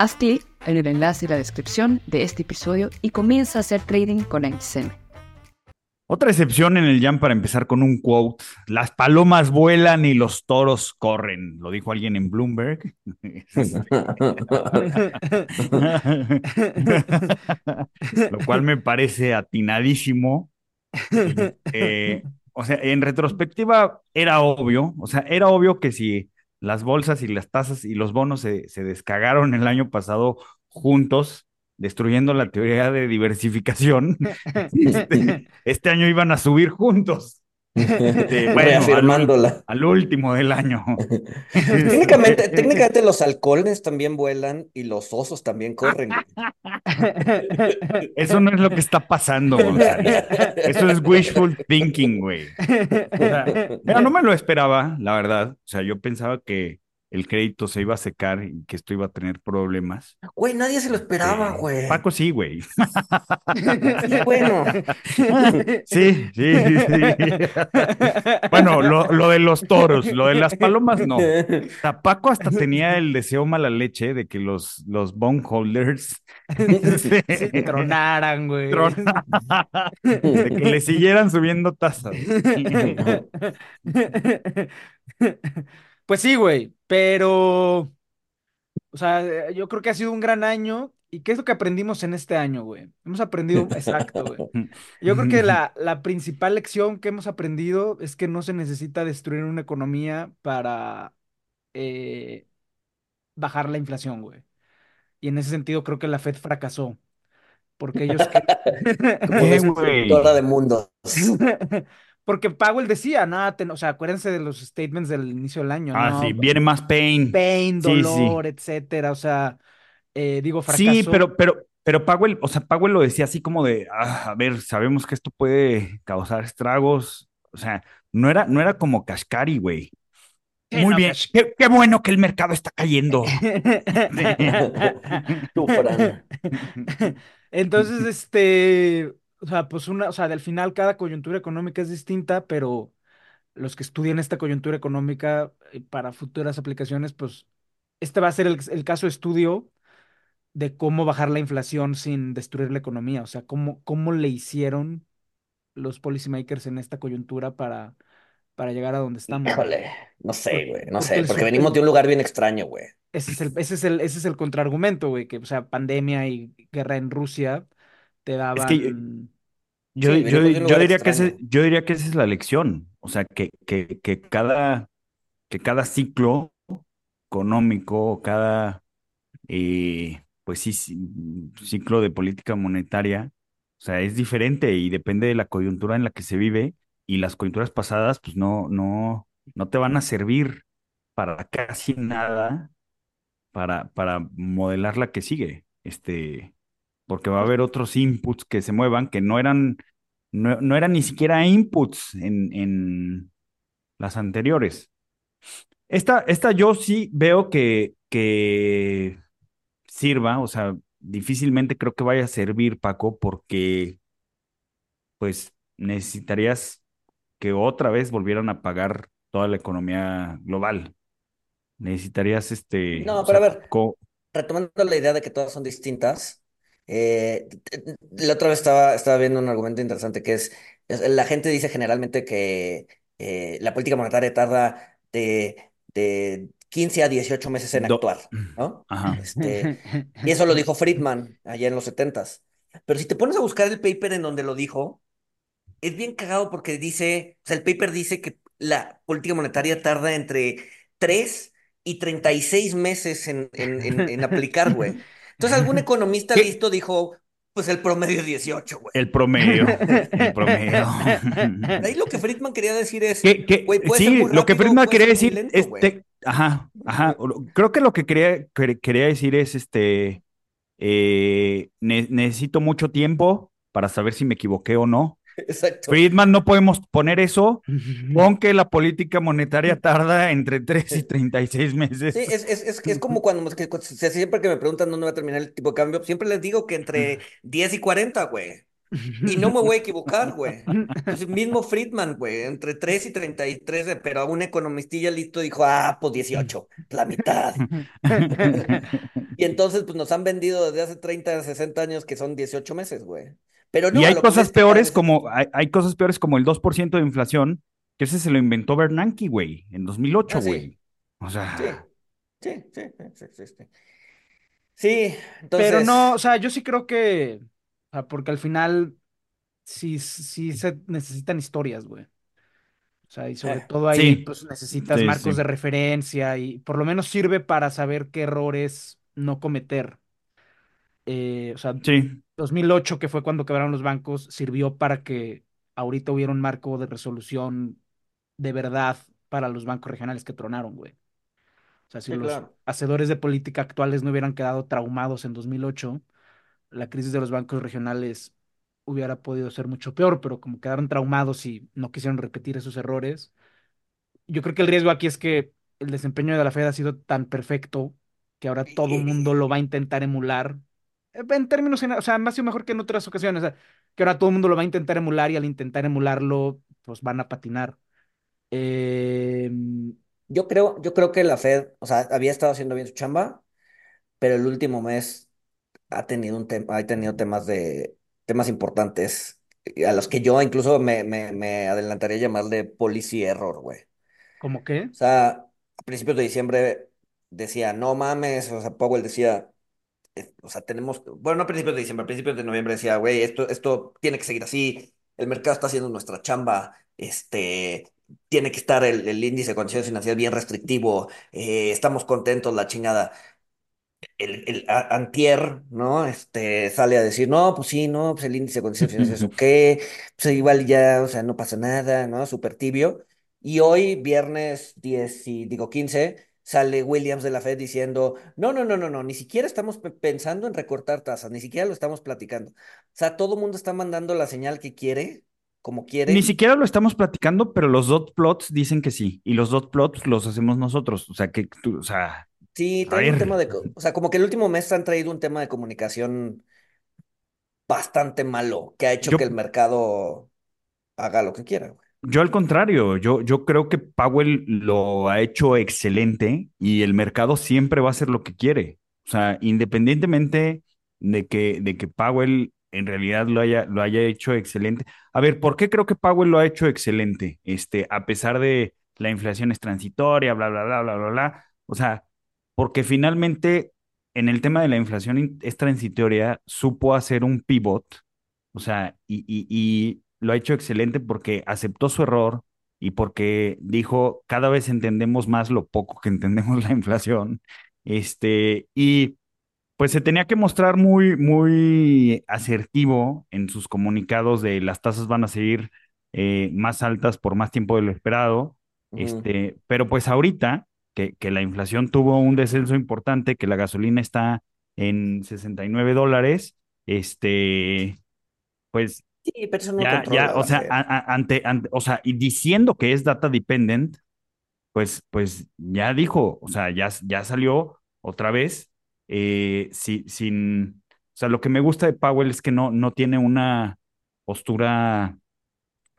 Haz clic en el enlace y la descripción de este episodio y comienza a hacer trading con XM. Otra excepción en el jam para empezar con un quote. Las palomas vuelan y los toros corren. Lo dijo alguien en Bloomberg. Lo cual me parece atinadísimo. Eh, o sea, en retrospectiva era obvio. O sea, era obvio que si las bolsas y las tasas y los bonos se, se descagaron el año pasado juntos, destruyendo la teoría de diversificación. Este, este, año iban a subir juntos. Este, Reafirmándola. Al, último del año. técnicamente, técnicamente los halcones también vuelan y los osos también corren. Eso no es lo que está pasando, Eso es wishful thinking, güey. no me lo esperaba, la verdad. O sea, yo pensaba que el crédito se iba a secar y que esto iba a tener problemas. Güey, nadie se lo esperaba, güey. Paco sí, güey. Sí, bueno. Sí, sí, sí. Bueno, lo, de los toros, lo de las palomas, no. O Paco hasta tenía el deseo mala leche de que los, los bondholders se tronaran, güey. De que le siguieran subiendo tasas. Pues sí, güey, pero, o sea, yo creo que ha sido un gran año. ¿Y qué es lo que aprendimos en este año, güey? Hemos aprendido, exacto, güey. Yo creo que la, la principal lección que hemos aprendido es que no se necesita destruir una economía para eh, bajar la inflación, güey. Y en ese sentido creo que la Fed fracasó. Porque ellos... Como de mundos. Porque Powell decía, nada, o sea, acuérdense de los statements del inicio del año. Ah, sí, viene más pain. Pain, dolor, etcétera. O sea, eh, digo, fracaso. Sí, pero, pero, pero Powell, o sea, Powell lo decía así como de, ah, a ver, sabemos que esto puede causar estragos. O sea, no era, no era como Kashkari, güey. Muy bien, qué, qué, bueno que el mercado está cayendo. Entonces, este, o sea, pues una, o sea, al final cada coyuntura económica es distinta, pero los que estudian esta coyuntura económica eh, para futuras aplicaciones, pues este va a ser el, caso de estudio de cómo bajar la inflación sin destruir la economía, o sea, cómo, cómo le hicieron los policymakers en esta coyuntura para, para llegar a donde estamos. Híjole, no sé, güey, no sé, porque venimos de un lugar bien extraño, güey. Ese es el, ese es el, ese es el contraargumento, güey, que, o sea, pandemia y guerra en Rusia te daban... yo, diría que ese, yo diría que esa es la lección. O sea, que, que, que, cada, que cada ciclo económico, cada eh, pues sí, ciclo de política monetaria, o sea, es diferente y depende de la coyuntura en la que se vive, y las coyunturas pasadas, pues no, no, no te van a servir para casi nada para, para modelar la que sigue. Este, porque va a haber otros inputs que se muevan que no eran, no, eran ni siquiera inputs en, en las anteriores. Esta, esta yo sí veo que, que sirva, o sea, difícilmente creo que vaya a servir, Paco, porque pues necesitarías que otra vez volvieran a pagar toda la economía global. Necesitarías este. No, pero a ver, retomando la idea de que todas son distintas, eh, la otra vez estaba, estaba viendo un argumento interesante que es, la gente dice generalmente que eh, la política monetaria tarda de, de 15 a 18 meses en actuar, ¿no? Este, y eso lo dijo Friedman allá en los 70s. Pero si te pones a buscar el paper en donde lo dijo, es bien cagado porque dice, o sea, el paper dice que la política monetaria tarda entre 3 y 36 meses en, en, en, en aplicar, güey. Entonces algún economista ¿Qué? listo dijo, pues el promedio es 18, güey. El promedio, el promedio. Ahí lo que Friedman quería decir es, Que, que- güey, puede ser sí, muy lo que Friedman quería decir lento, es, te- ajá, ajá, creo que lo que quería, que- quería decir es, este, eh, ne- necesito mucho tiempo para saber si me equivoqué o no. Exacto. Friedman, no podemos poner eso, aunque la política monetaria tarda entre 3 y 36 meses. Sí, es, es, es, es como cuando, que- que- siempre que me preguntan dónde va a terminar el tipo de cambio, siempre les digo que entre 10 y 40, güey. Y no me voy a equivocar, güey. Entonces, mismo Friedman, güey, entre 3 y 33, de- pero un economistilla listo dijo, ah, pues 18, la mitad. Y entonces, pues nos han vendido desde hace 30, 60 años que son 18 meses, güey. Pero no, Y hay cosas peores como, hay, hay cosas peores como el 2% de inflación, que ese se lo inventó Bernanke, güey, en 2008, Ah, sí. güey. O Sí, sea, sí, sí, sí, sí, sí, sí. Sí, entonces... Pero no, o sea, yo sí creo que, o sea, porque al final sí, sí se necesitan historias, güey. O sea, y sobre Eh, todo ahí, Sí. pues necesitas Sí, marcos sí. de referencia y por lo menos sirve para saber qué errores no cometer. Eh, o sea, sí, 2008, que fue cuando quebraron los bancos, sirvió para que ahorita hubiera un marco de resolución de verdad para los bancos regionales que tronaron, güey. O sea, si Sí, los claro. hacedores de política actuales no hubieran quedado traumados en 2008, la crisis de los bancos regionales hubiera podido ser mucho peor, pero como quedaron traumados y no quisieron repetir esos errores, yo creo que el riesgo aquí es que el desempeño de la Fed ha sido tan perfecto que ahora todo el mundo lo va a intentar emular. Eh, En términos o sea, más y mejor que en otras ocasiones, o sea, que ahora todo el mundo lo va a intentar emular y al intentar emularlo, pues van a patinar. Eh, Yo creo, yo creo que la Fed, o sea, había estado haciendo bien su chamba, pero el último mes ha tenido un tema, ha tenido temas de temas importantes a los que yo incluso me, me, me adelantaría a llamarle policy error, güey. ¿cómo qué? O sea, a principios de diciembre decía, no mames, o sea, Powell decía, o sea, tenemos, bueno, no a principios de diciembre, a principios de noviembre decía, güey, esto, esto tiene que seguir así, el mercado está haciendo nuestra chamba, este, tiene que estar el, el índice de condiciones financieras bien restrictivo, eh, estamos contentos, la chingada el, el a- antier, ¿no? Este, sale a decir, no, pues sí, no, pues el índice de condiciones financieras, ¿ok? Pues igual ya, o sea, no pasa nada, ¿no? Súper tibio. Y hoy, viernes 10 y digo 15, sale Williams de la Fed diciendo, no, no, no, no, no, ni siquiera estamos pe- pensando en recortar tasas, ni siquiera lo estamos platicando. O sea, todo el mundo está mandando la señal que quiere, como Ni quiere. siquiera lo estamos platicando, pero los dot plots dicen que sí. Y los dot plots los hacemos nosotros. O sea, que tú, o sea, Sí, a traen un tema de, o sea, como que el último mes han traído un tema de comunicación bastante malo que ha hecho Yo, que el mercado haga lo que quiera, güey. Yo al contrario, yo, yo creo que Powell lo ha hecho excelente y el mercado siempre va a hacer lo que quiere. O sea, independientemente de que, de que Powell en realidad lo haya, lo haya hecho excelente. A ver, ¿por qué creo que Powell lo ha hecho excelente? Este, a pesar de la inflación es transitoria, bla, bla, bla, bla, bla, bla. O sea, porque finalmente en el tema de la inflación in- es transitoria, supo hacer un pivot, o sea, y, y lo ha hecho excelente porque aceptó su error y porque dijo, cada vez entendemos más lo poco que entendemos la inflación. Este, y pues se tenía que mostrar muy, muy asertivo en sus comunicados de las tasas van a seguir eh, más altas por más tiempo de lo esperado. Este, pero pues ahorita que, que la inflación tuvo un descenso importante, que la gasolina está en 69 dólares, este, pues Sí, pero eso no lo ya, controla ya, o sea, Fed. a- a- ante, ante, o sea, y diciendo que es data dependent, pues, pues ya dijo, o sea, ya, ya salió otra vez, eh, si- sin, o sea, lo que me gusta de Powell es que no, no tiene una postura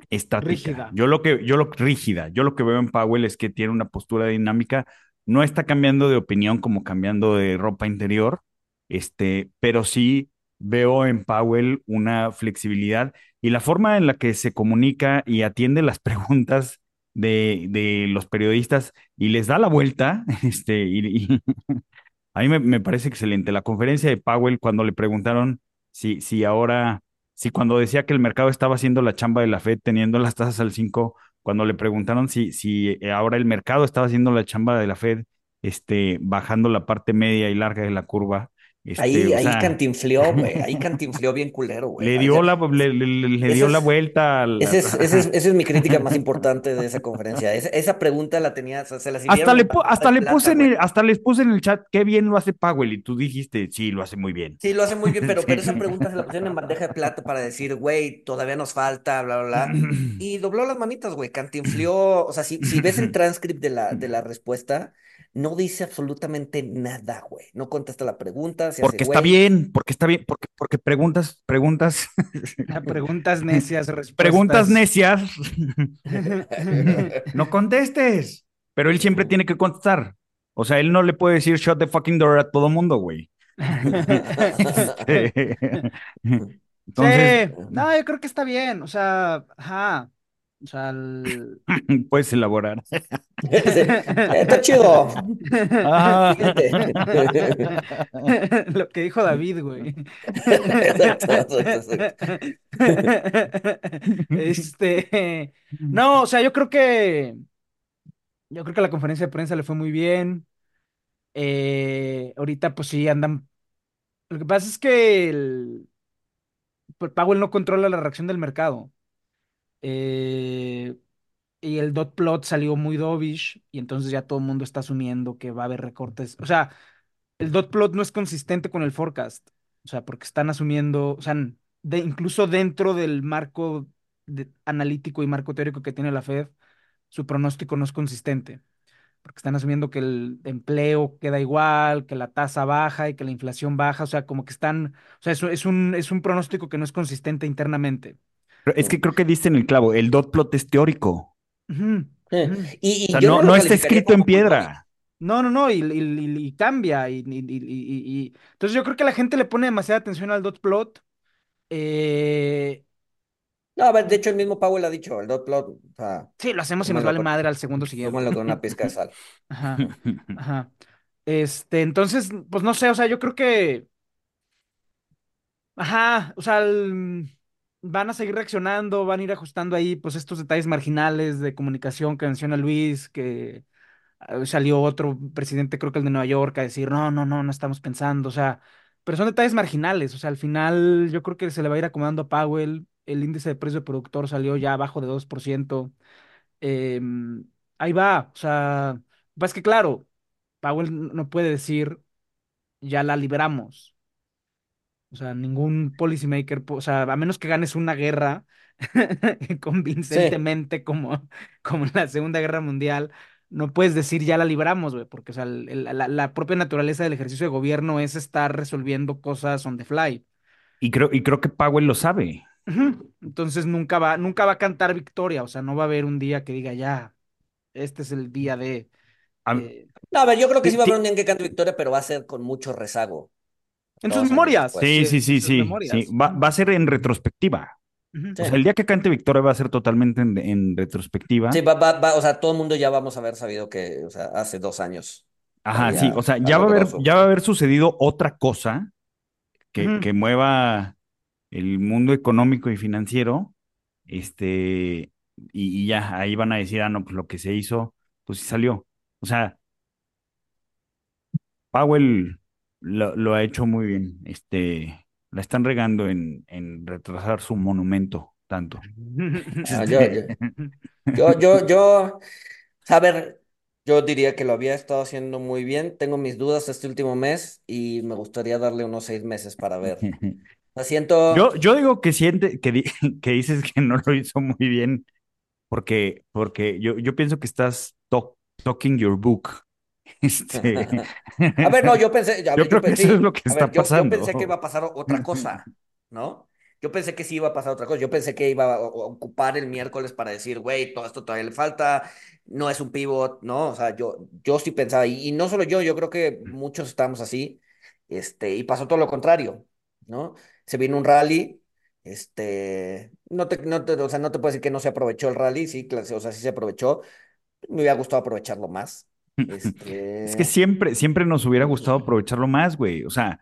estática. Rígida. Yo lo que, yo lo rígida, yo lo que veo en Powell es que tiene una postura dinámica, no está cambiando de opinión como cambiando de ropa interior, este, pero sí veo en Powell una flexibilidad y la forma en la que se comunica y atiende las preguntas de, de los periodistas y les da la vuelta, este, a mí me, me parece excelente. La conferencia de Powell, cuando le preguntaron si, si ahora, si cuando decía que el mercado estaba haciendo la chamba de la Fed teniendo las tasas al 5, cuando le preguntaron si, si ahora el mercado estaba haciendo la chamba de la Fed, este, bajando la parte media y larga de la curva, este, ahí, ahí cantinfleó, güey. Ahí cantinfleó bien culero, güey. Le dio la, le, le, dio la vuelta. Esa es, es, mi crítica más importante de esa conferencia. Esa, pregunta la tenía, se la Hasta, le, hasta, le puse en el, hasta les puse en el chat, qué bien lo hace Powell. Y tú dijiste, sí, lo hace muy bien. Sí, lo hace muy bien, pero, pero esa pregunta se la pusieron en bandeja de plata para decir, güey, todavía nos falta, bla, bla, bla. Y dobló las manitas, güey. Cantinfleó. O sea, si, si ves el transcript de la, de la respuesta no dice absolutamente nada, güey. No contesta la pregunta. porque está bien, porque está bien, porque, porque preguntas, preguntas. preguntas necias, respuestas. Preguntas necias. no contestes. Pero él siempre tiene que contestar. O sea, él no le puede decir shut the fucking door a todo mundo, güey. Entonces, no, yo creo que está bien. O sea, ajá. O sea, puedes elaborar. Está chido. Ah. Lo que dijo David, güey. Este, no, o sea, yo creo que yo creo que la conferencia de prensa le fue muy bien. Eh, ahorita, pues sí, andan. Lo que pasa es que el, pues, Powell no controla la reacción del mercado. Eh, y el dot plot salió muy dovish y entonces ya todo el mundo está asumiendo que va a haber recortes. O sea, el dot plot no es consistente con el forecast. O sea, porque están asumiendo, o sea, de, incluso dentro del marco analítico y marco teórico que tiene la Fed, su pronóstico no es consistente. Porque están asumiendo que el empleo queda igual, que la tasa baja y que la inflación baja. O sea, como que están, o sea, es un, es un pronóstico que no es consistente internamente. Pero es que creo que diste en el clavo, el dot plot es teórico. y, o sea, no, no, está escrito en piedra. No, no, no, y, cambia. Y, Entonces yo creo que la gente le pone demasiada atención al dot plot. Eh... No, a ver, de hecho el mismo Powell ha dicho, el dot plot, o sea, Sí, lo hacemos y nos vale madre al segundo siguiente. Tómalo con una pizca de sal. Ajá, ajá. Este, entonces, pues no sé, o sea, yo creo que... Ajá, o sea, el van a seguir reaccionando, van a ir ajustando ahí, pues estos detalles marginales de comunicación que menciona Luis, que ah, salió otro presidente, creo que el de Nueva York, a decir, no, no, no, no estamos pensando, o sea, pero son detalles marginales, o sea, al final yo creo que se le va a ir acomodando a Powell, el índice de precio de productor salió ya abajo de 2%, em, ahí va, o sea, pues que claro, Powell no puede decir, ya la liberamos, o sea, ningún policymaker, o sea, a menos que ganes una guerra convincentemente como, como en la Segunda Guerra Mundial, no puedes decir ya la libramos, güey, porque o sea, la, propia naturaleza del ejercicio de gobierno es estar resolviendo cosas on the fly. Y creo, y creo que Powell lo sabe. Entonces nunca va, nunca va a cantar victoria, o sea, no va a haber un día que diga ya, este es el día de... Eh, no, a ver, yo creo que sí va a haber un día en que cante victoria, pero va a ser con mucho rezago. En sus memorias. Sí, sí, sí, sí. Va, a ser en retrospectiva. O sea, el día que cante Victoria va a ser totalmente en, retrospectiva. Sí, va, va, o sea, todo el mundo ya vamos a haber sabido que, o sea, hace dos años. Ajá, sí, o sea, ya va, a haber, ya va a haber sucedido otra cosa que, que mueva el mundo económico y financiero. Este, y, y, ya, ahí van a decir, ah, no, pues lo que se hizo, pues sí salió. O sea, Powell lo, ha hecho muy bien. Este, la están regando en, en retrasar su monumento tanto. Ah, yo, yo, yo, yo, a ver, yo diría que lo había estado haciendo muy bien. Tengo mis dudas este último mes y me gustaría darle unos seis meses para ver. siento... Yo, yo digo que siente, que, que dices que no lo hizo muy bien porque, porque yo, yo pienso que estás talking your book. Este... A ver, no, yo pensé. yo, creo que eso es lo que está pasando. Yo, pensé que iba a pasar otra cosa, ¿no? Yo pensé que sí iba a pasar otra cosa. Yo pensé que iba a ocupar el miércoles para decir, güey, todo esto todavía le falta, no es un pivot, ¿no? O sea, yo, yo sí pensaba, y, no solo yo, yo creo que muchos estamos así, este, y pasó todo lo contrario, ¿no? Se vino un rally, este, no te, no te, o sea, no te puedo decir que no se aprovechó el rally, sí, o sea, sí se aprovechó. Me hubiera gustado aprovecharlo más. Es que este siempre, siempre nos hubiera gustado aprovecharlo más, güey. O sea,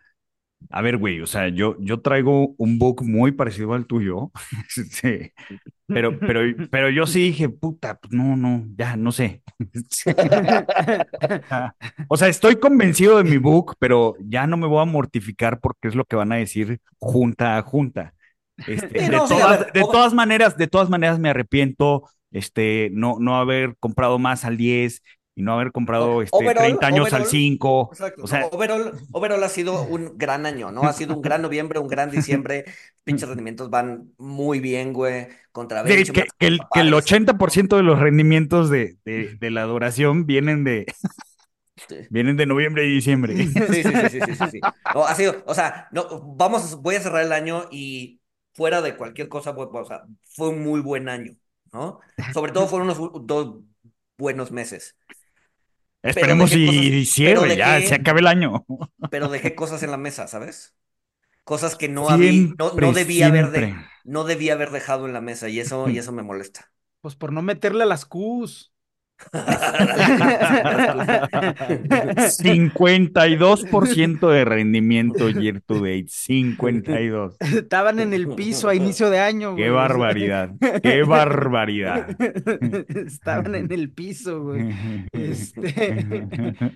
A ver, güey, o sea, yo, yo traigo un book muy parecido al tuyo. sí. Pero, pero, pero yo sí dije, puta, pues no, no, ya, no sé. o sea, estoy convencido de mi book, pero ya no me voy a mortificar porque es lo que van a decir junta a junta. Este, de, todas, de todas maneras, de todas maneras me arrepiento, este, no, no haber comprado más al 10 y no haber comprado este, 30 años al 5. O sea, overall, ha sido un gran año, ¿no? Ha sido un gran noviembre, un gran diciembre. Pinches rendimientos van muy bien, güey. Contra que, que, el, que, el, 80% de los rendimientos de, de, de la duración vienen de. Vienen de noviembre y diciembre. Sí, sí, sí, sí, sí, sí. No, ha sido, o sea, no, vamos, voy a cerrar el año y fuera de cualquier cosa, pues, o sea, fue un muy buen año, ¿no? Sobre todo fueron unos dos buenos meses. Esperemos y cierre, ya se acabe el año. Pero dejé cosas en la mesa, ¿sabes? Cosas que no había, no, no, debía haber de, no debía haber dejado en la mesa y eso, y eso me molesta. Pues por no meterle a las Qs. 52% de rendimiento year to date. 52. Estaban en el piso a inicio de año. Qué barbaridad. Qué barbaridad. Estaban en el piso, güey. Este...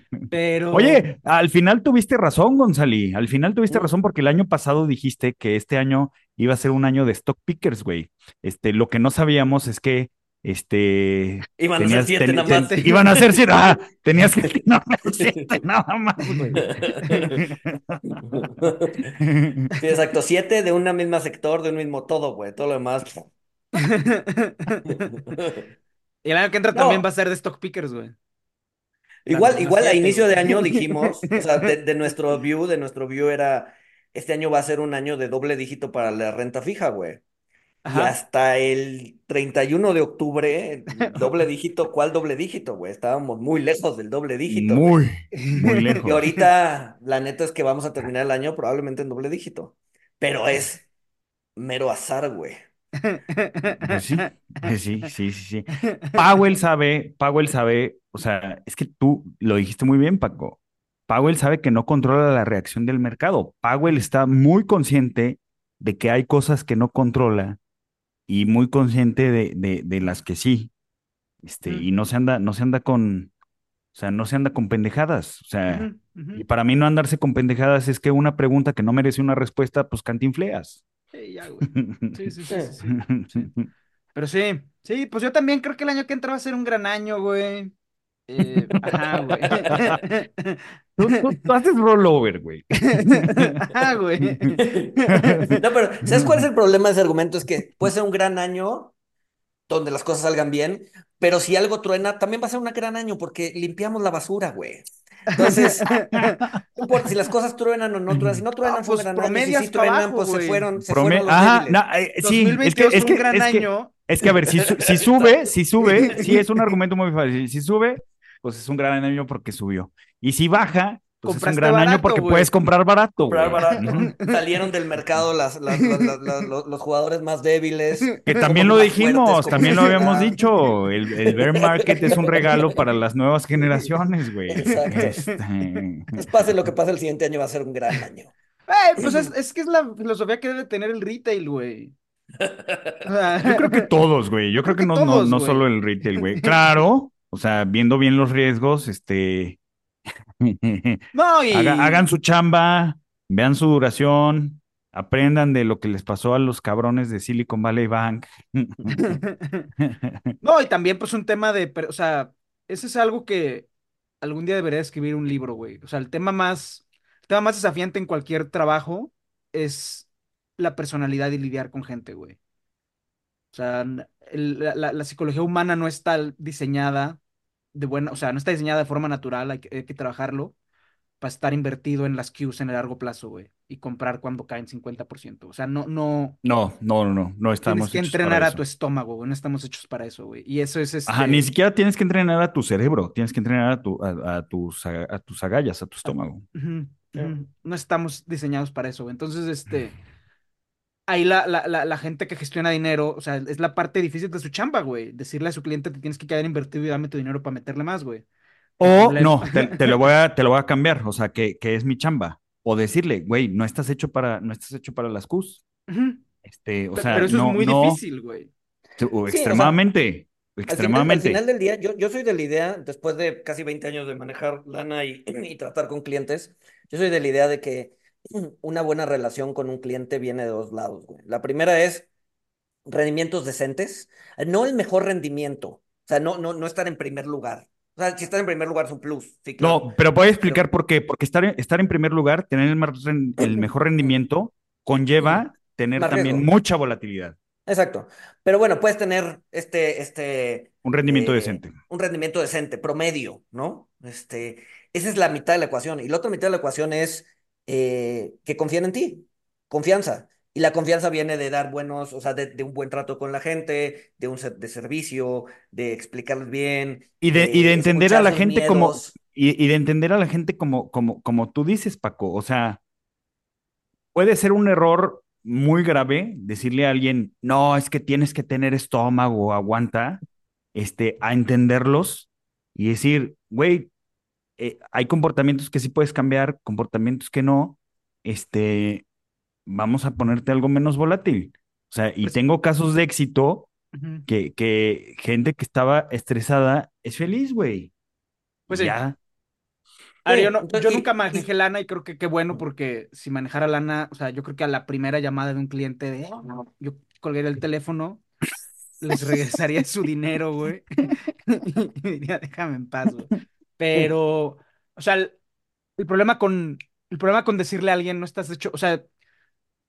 Pero. Oye, al final tuviste razón, Gonzali. Al final tuviste razón porque el año pasado dijiste que este año iba a ser un año de stock pickers, güey. Este, lo que no sabíamos es que este. Iban a ser siete nada más. iban a ser siete. Ah, tenías que. No, siete nada más, Sí, exacto. Siete de un mismo sector, de un mismo todo, güey. Todo lo demás. y el año que entra también va a ser de stock pickers, güey. Igual, igual a inicio de año dijimos, o sea, de, nuestro view, de nuestro view era, este año va a ser un año de doble dígito para la renta fija, güey. Y hasta el 31 de octubre, doble dígito, ¿cuál doble dígito, güey? Estábamos muy lejos del doble dígito. Muy, muy lejos. Y ahorita, la neta es que vamos a terminar el año probablemente en doble dígito. Pero es mero azar, güey. Pues sí, sí, sí, sí, sí. Powell sabe, Powell sabe, o sea, es que tú lo dijiste muy bien, Paco. Powell sabe que no controla la reacción del mercado. Powell está muy consciente de que hay cosas que no controla y muy consciente de, de, de las que sí. Este, y no se anda, no se anda con, o sea, no se anda con pendejadas. O sea, y para mí no andarse con pendejadas es que una pregunta que no merece una respuesta, pues cantinfleas. Sí, ya, güey. Sí, sí, sí, sí, Pero sí, sí, pues yo también creo que el año que entra va a ser un gran año, güey. Eh, ajá, güey. Tú, haces rollover, güey. Ajá, güey. No, pero ¿sabes cuál es el problema de ese argumento? Es que puede ser un gran año donde las cosas salgan bien, pero si algo truena, también va a ser un gran año porque limpiamos la basura, güey. Entonces, no importa si las cosas truenan o no truenan, si no truenan, fue pues un gran año. Si sí truenan, pues se fueron, se fueron los Ajá, no, eh, sí, es que, es que, un gran año. es que, a ver, si, si sube, si sube, sí es un argumento muy fácil. Si sube, pues es un gran año porque subió. Y si baja, pues es un gran año porque puedes comprar barato. Comprar barato. Salieron del mercado las, los, jugadores más débiles. Que también lo dijimos, también lo habíamos dicho. El, el, bear market es un regalo para las nuevas generaciones, güey. Exacto. Este... Pues pase lo que pase, el siguiente año va a ser un gran año. pues es, es que es la filosofía que debe tener el retail, güey. Yo creo que todos, güey. Yo creo, que, no, no, no solo el retail, güey. Claro, o sea, viendo bien los riesgos, este. no, y... hagan su chamba, vean su duración, aprendan de lo que les pasó a los cabrones de Silicon Valley Bank. no, y también, pues, un tema de. O sea, ese es algo que algún día debería escribir un libro, güey. O sea, el tema más. El tema más desafiante en cualquier trabajo es la personalidad y lidiar con gente, güey. O sea, la, psicología humana no está diseñada de buena, o sea, no está diseñada de forma natural, hay que, trabajarlo para estar invertido en las Qs en el largo plazo, güey, y comprar cuando caen 50%. O sea, no, no. No, no, no, no estamos. Tienes que entrenar a tu estómago, güey, no estamos hechos para eso, güey. Y eso es. Este... Ajá, ni siquiera tienes que entrenar a tu cerebro, tienes que entrenar a, tu, a, tus, a, tus agallas, a tu estómago. No estamos diseñados para eso, güey. Entonces, este ahí la, la, la, gente que gestiona dinero, o sea, es la parte difícil de su chamba, güey. Decirle a su cliente que tienes que quedar invertido y dame tu dinero para meterle más, güey. O no, te, lo voy a, te lo voy a cambiar, o sea, que, que es mi chamba. o decirle, güey, no estás hecho para, no estás hecho para las Qs. Este, o sea, pero eso no, es muy no, difícil, güey. extremadamente, extremadamente. Al final, del día, yo, yo soy de la idea, después de casi 20 años de manejar lana y, y tratar con clientes, yo soy de la idea de que una buena relación con un cliente viene de dos lados, güey. La primera es rendimientos decentes, no el mejor rendimiento, o sea, no, no, no estar en primer lugar. O sea, si estar en primer lugar es un plus. Sí, claro. No, pero voy a explicar por qué. Porque estar, estar en primer lugar, tener el, el mejor rendimiento, conlleva tener también mucha volatilidad. Exacto. Pero bueno, puedes tener este, este. Un rendimiento eh, decente. Un rendimiento decente, promedio, ¿no? Este, esa es la mitad de la ecuación. Y la otra mitad de la ecuación es eh, que confíen en ti. Confianza. Y la confianza viene de dar buenos, o sea, de, un buen trato con la gente, de un de servicio, de explicarles bien. Y de, y de entender a la gente como, y, de entender a la gente como, como, como tú dices, Paco. O sea, puede ser un error muy grave decirle a alguien, no, es que tienes que tener estómago, aguanta, este, a entenderlos y decir, güey, eh, hay comportamientos que sí puedes cambiar, comportamientos que no, este, vamos a ponerte algo menos volátil. O sea, y pues tengo casos de éxito que, que gente que estaba estresada es feliz, güey. Pues ya. yo, nunca manejé lana y creo que qué bueno porque si manejara lana, o sea, yo creo que a la primera llamada de un cliente de, yo colgaría el teléfono, les regresaría su dinero, güey. y diría, déjame en paz, güey. Pero, o sea, el, el, problema con, el problema con decirle a alguien, no estás hecho, o sea,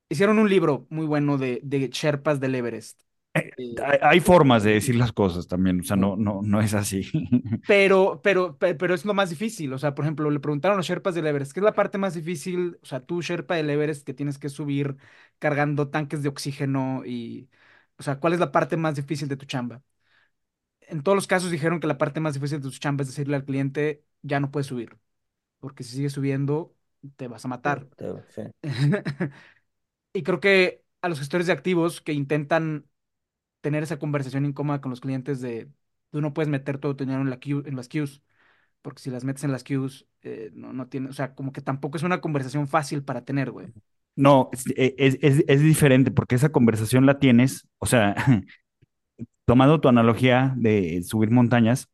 hicieron un libro muy bueno de, de Sherpas del Everest. Eh, eh, hay, formas de decir las cosas también, o sea, no, no, no es así. Pero, pero, pero es lo más difícil. O sea, por ejemplo, le preguntaron a los Sherpas del Everest, ¿qué es la parte más difícil? O sea, tú, Sherpa del Everest, que tienes que subir cargando tanques de oxígeno y, o sea, ¿cuál es la parte más difícil de tu chamba? En todos los casos dijeron que la parte más difícil de tu chamba es decirle al cliente, ya no puedes subir, porque si sigues subiendo, te vas a matar. Sí. Y creo que a los gestores de activos que intentan tener esa conversación incómoda con los clientes de tú no puedes meter todo tu dinero en, la en las queues, porque si las metes en las queues, eh, no, no tiene, o sea, como que tampoco es una conversación fácil para tener, güey. No, es, es, diferente porque esa conversación la tienes, o sea, tomando tu analogía de subir montañas,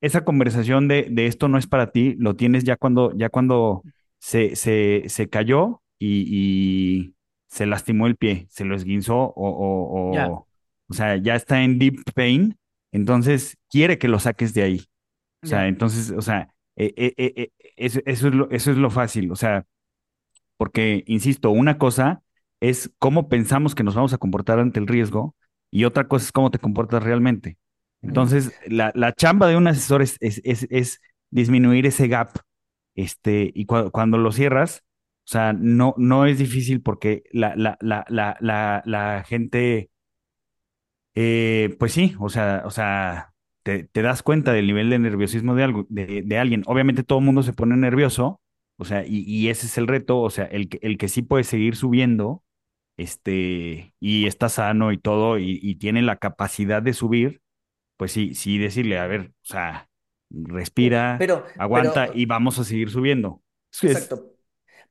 esa conversación de, de, esto no es para ti, lo tienes ya cuando, ya cuando se, se, se cayó y, se lastimó el pie, se lo esguinzó o, o, o, sea, ya está en deep pain, entonces quiere que lo saques de ahí. O sea, entonces, o sea, eh, eh, eh, eso, es lo, eso es lo fácil, o sea, porque, insisto, una cosa es cómo pensamos que nos vamos a comportar ante el riesgo y otra cosa es cómo te comportas realmente. Entonces, la, la chamba de un asesor es, es, es, disminuir ese gap, este, y cuando lo cierras, o sea, no, no es difícil porque la, la, la, la, la, gente, eh, pues sí, o sea, o sea, te, te, das cuenta del nivel de nerviosismo de, algo, de, de alguien. Obviamente todo el mundo se pone nervioso, o sea, y, y, ese es el reto, o sea, el que, el que sí puede seguir subiendo, este, y está sano y todo, y, y tiene la capacidad de subir, pues sí, sí decirle, a ver, o sea, respira, pero, aguanta y vamos a seguir subiendo. Exacto.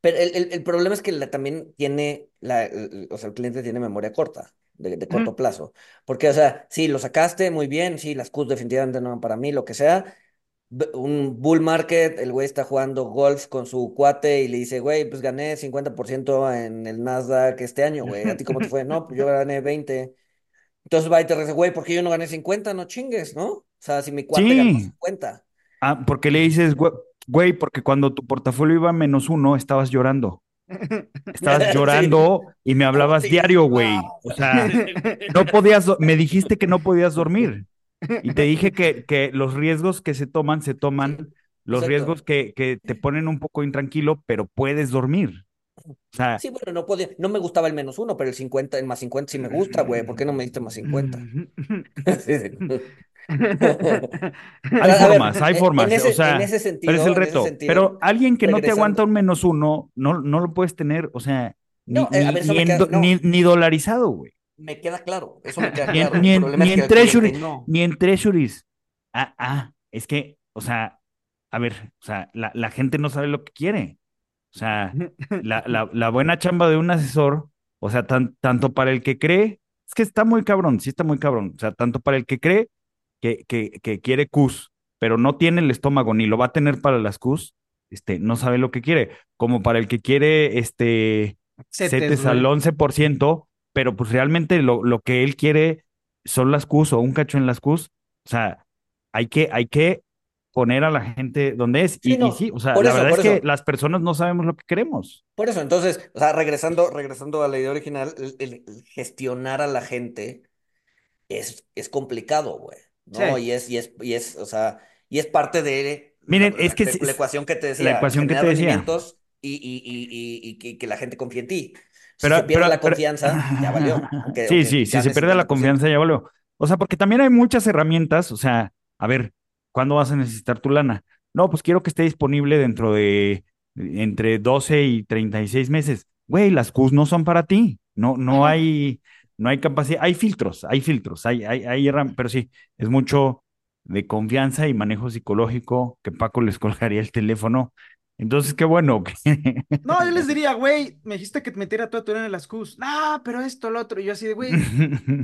Pero el, el, problema es que también tiene, la, o sea, el cliente tiene memoria corta, de, de corto plazo. Porque, o sea, sí, lo sacaste muy bien, sí, las Qs definitivamente no van para mí, lo que sea. Un bull market, el güey está jugando golf con su cuate y le dice, güey, pues gané 50% en el Nasdaq este año, güey. ¿A ti cómo te fue? No, pues yo gané 20. Entonces va y te dice, güey, ¿por qué yo no gané 50? No chingues, ¿no? O sea, si mi cuate ganó 50. Ah, porque le dices, güey, Güey, porque cuando tu portafolio iba a menos uno, estabas llorando. Estabas llorando y me hablabas diario, güey. O sea, no podías, me dijiste que no podías dormir. Y te dije que, que los riesgos que se toman, se toman, los riesgos que, que, te ponen un poco intranquilo, pero puedes dormir. O sea, sí, bueno, no podía, no me gustaba el menos uno, pero el 50, el más 50 sí me gusta, güey. ¿Por qué no me diste más 50? hay formas, hay formas. o sea, pero es el reto. pero alguien que no te aguanta un menos uno, no, no lo puedes tener, o sea, ni, ni, ni, dolarizado, güey. Me queda claro, eso me queda claro. Ni, en, ni en treasuries, ni en treasuries. Ah, ah, es que, o sea, a ver, o sea, la, la gente no sabe lo que quiere. O sea, la, la, la buena chamba de un asesor, o sea, tan, tanto para el que cree, es que está muy cabrón, sí está muy cabrón. O sea, tanto para el que cree que, que, que quiere CUS, pero no tiene el estómago ni lo va a tener para las CUS, este, no sabe lo que quiere. Como para el que quiere, este, CETES, al 11%, pero pues realmente lo, lo que él quiere son las CUS o un cacho en las CUS. O sea, hay que, hay que poner a la gente donde es. y, sí, o sea, la verdad es que las personas no sabemos lo que queremos. Por eso, entonces, o sea, regresando, regresando a la idea original, el, gestionar a la gente es, es complicado, güey. ¿no? Y es, y es, y es, o sea, y es parte de Miren, es que la, ecuación que te decía. La ecuación que te decía. Y, y, y, y, que la gente confíe en ti. Pero, si se pierde la confianza, ya valió. sí, sí, si se pierde la confianza, ya valió. O sea, porque también hay muchas herramientas, o sea, a ver, ¿cuándo vas a necesitar tu lana? No, pues quiero que esté disponible dentro de entre 12 y 36 meses. Güey, las Qs no son para ti. No, no hay, no hay capacidad. Hay filtros, hay filtros, hay, hay, hay pero sí, es mucho de confianza y manejo psicológico que Paco les colgaría el teléfono entonces, qué bueno. No, yo les diría, güey, me dijiste que te metiera toda tu en las Qs. No, pero esto, lo otro. Y yo así de, güey,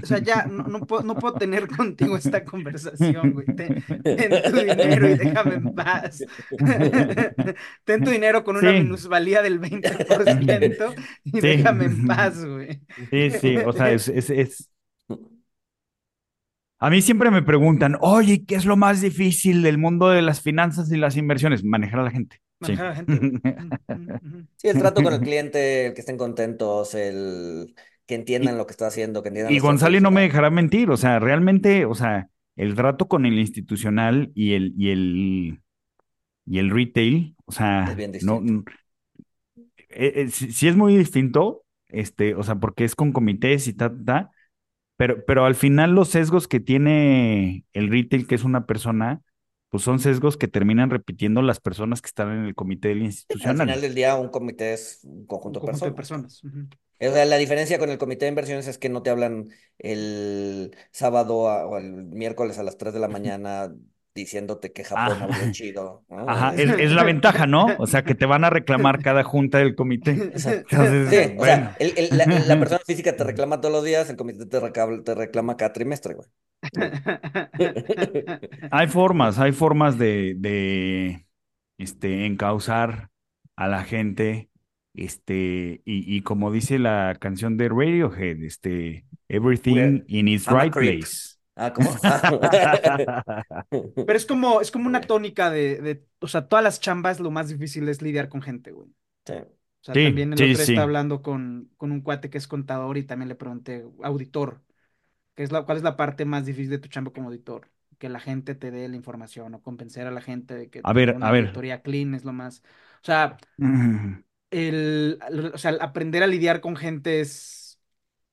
o sea, ya no, puedo, no puedo tener contigo esta conversación, güey. Ten, tu dinero y déjame en paz. ten tu dinero con una minusvalía del 20% y déjame en paz, güey. Sí, sí, o sea, es, es, es... A mí siempre me preguntan, oye, ¿qué es lo más difícil del mundo de las finanzas y las inversiones? Manejar a la gente. Sí. gente. sí, el trato con el cliente, que estén contentos, el que entiendan lo que está haciendo, que entiendan. Y Gonzalo no me dejará mentir, o sea, realmente, o sea, el trato con el institucional y el, y el, y el retail, o sea, no, eh, eh, sí, es muy distinto, este, o sea, porque es con comités y ta, ta, pero, pero al final los sesgos que tiene el retail, que es una persona, pues son sesgos que terminan repitiendo las personas que están en el comité del institucional. Al final del día, un comité es un conjunto, de personas. la diferencia con el comité de inversiones es que no te hablan el sábado o el miércoles a las 3 de la mañana diciéndote que Japón abrió chido. Ajá, es, la ventaja, ¿no? O sea, que te van a reclamar cada junta del comité. Entonces, sí, o sea, la, persona física te reclama todos los días, el comité te reclama, te reclama cada trimestre, güey. hay formas, hay formas de, de este, encauzar a la gente, este, y, y, como dice la canción de Radiohead, este, everything in its right place. Ah, ¿cómo? Pero es como, es como una tónica de, de, o sea, todas las chambas lo más difícil es lidiar con gente, güey. Sí. O sea, también el otro está hablando con, con un cuate que es contador y también le pregunté, auditor, es la, ¿cuál es la parte más difícil de tu chamba como auditor? Que la gente te dé la información o convencer a la gente de que a ver, una a ver. auditoría clean es lo más. O sea, el, o sea, aprender a lidiar con gente es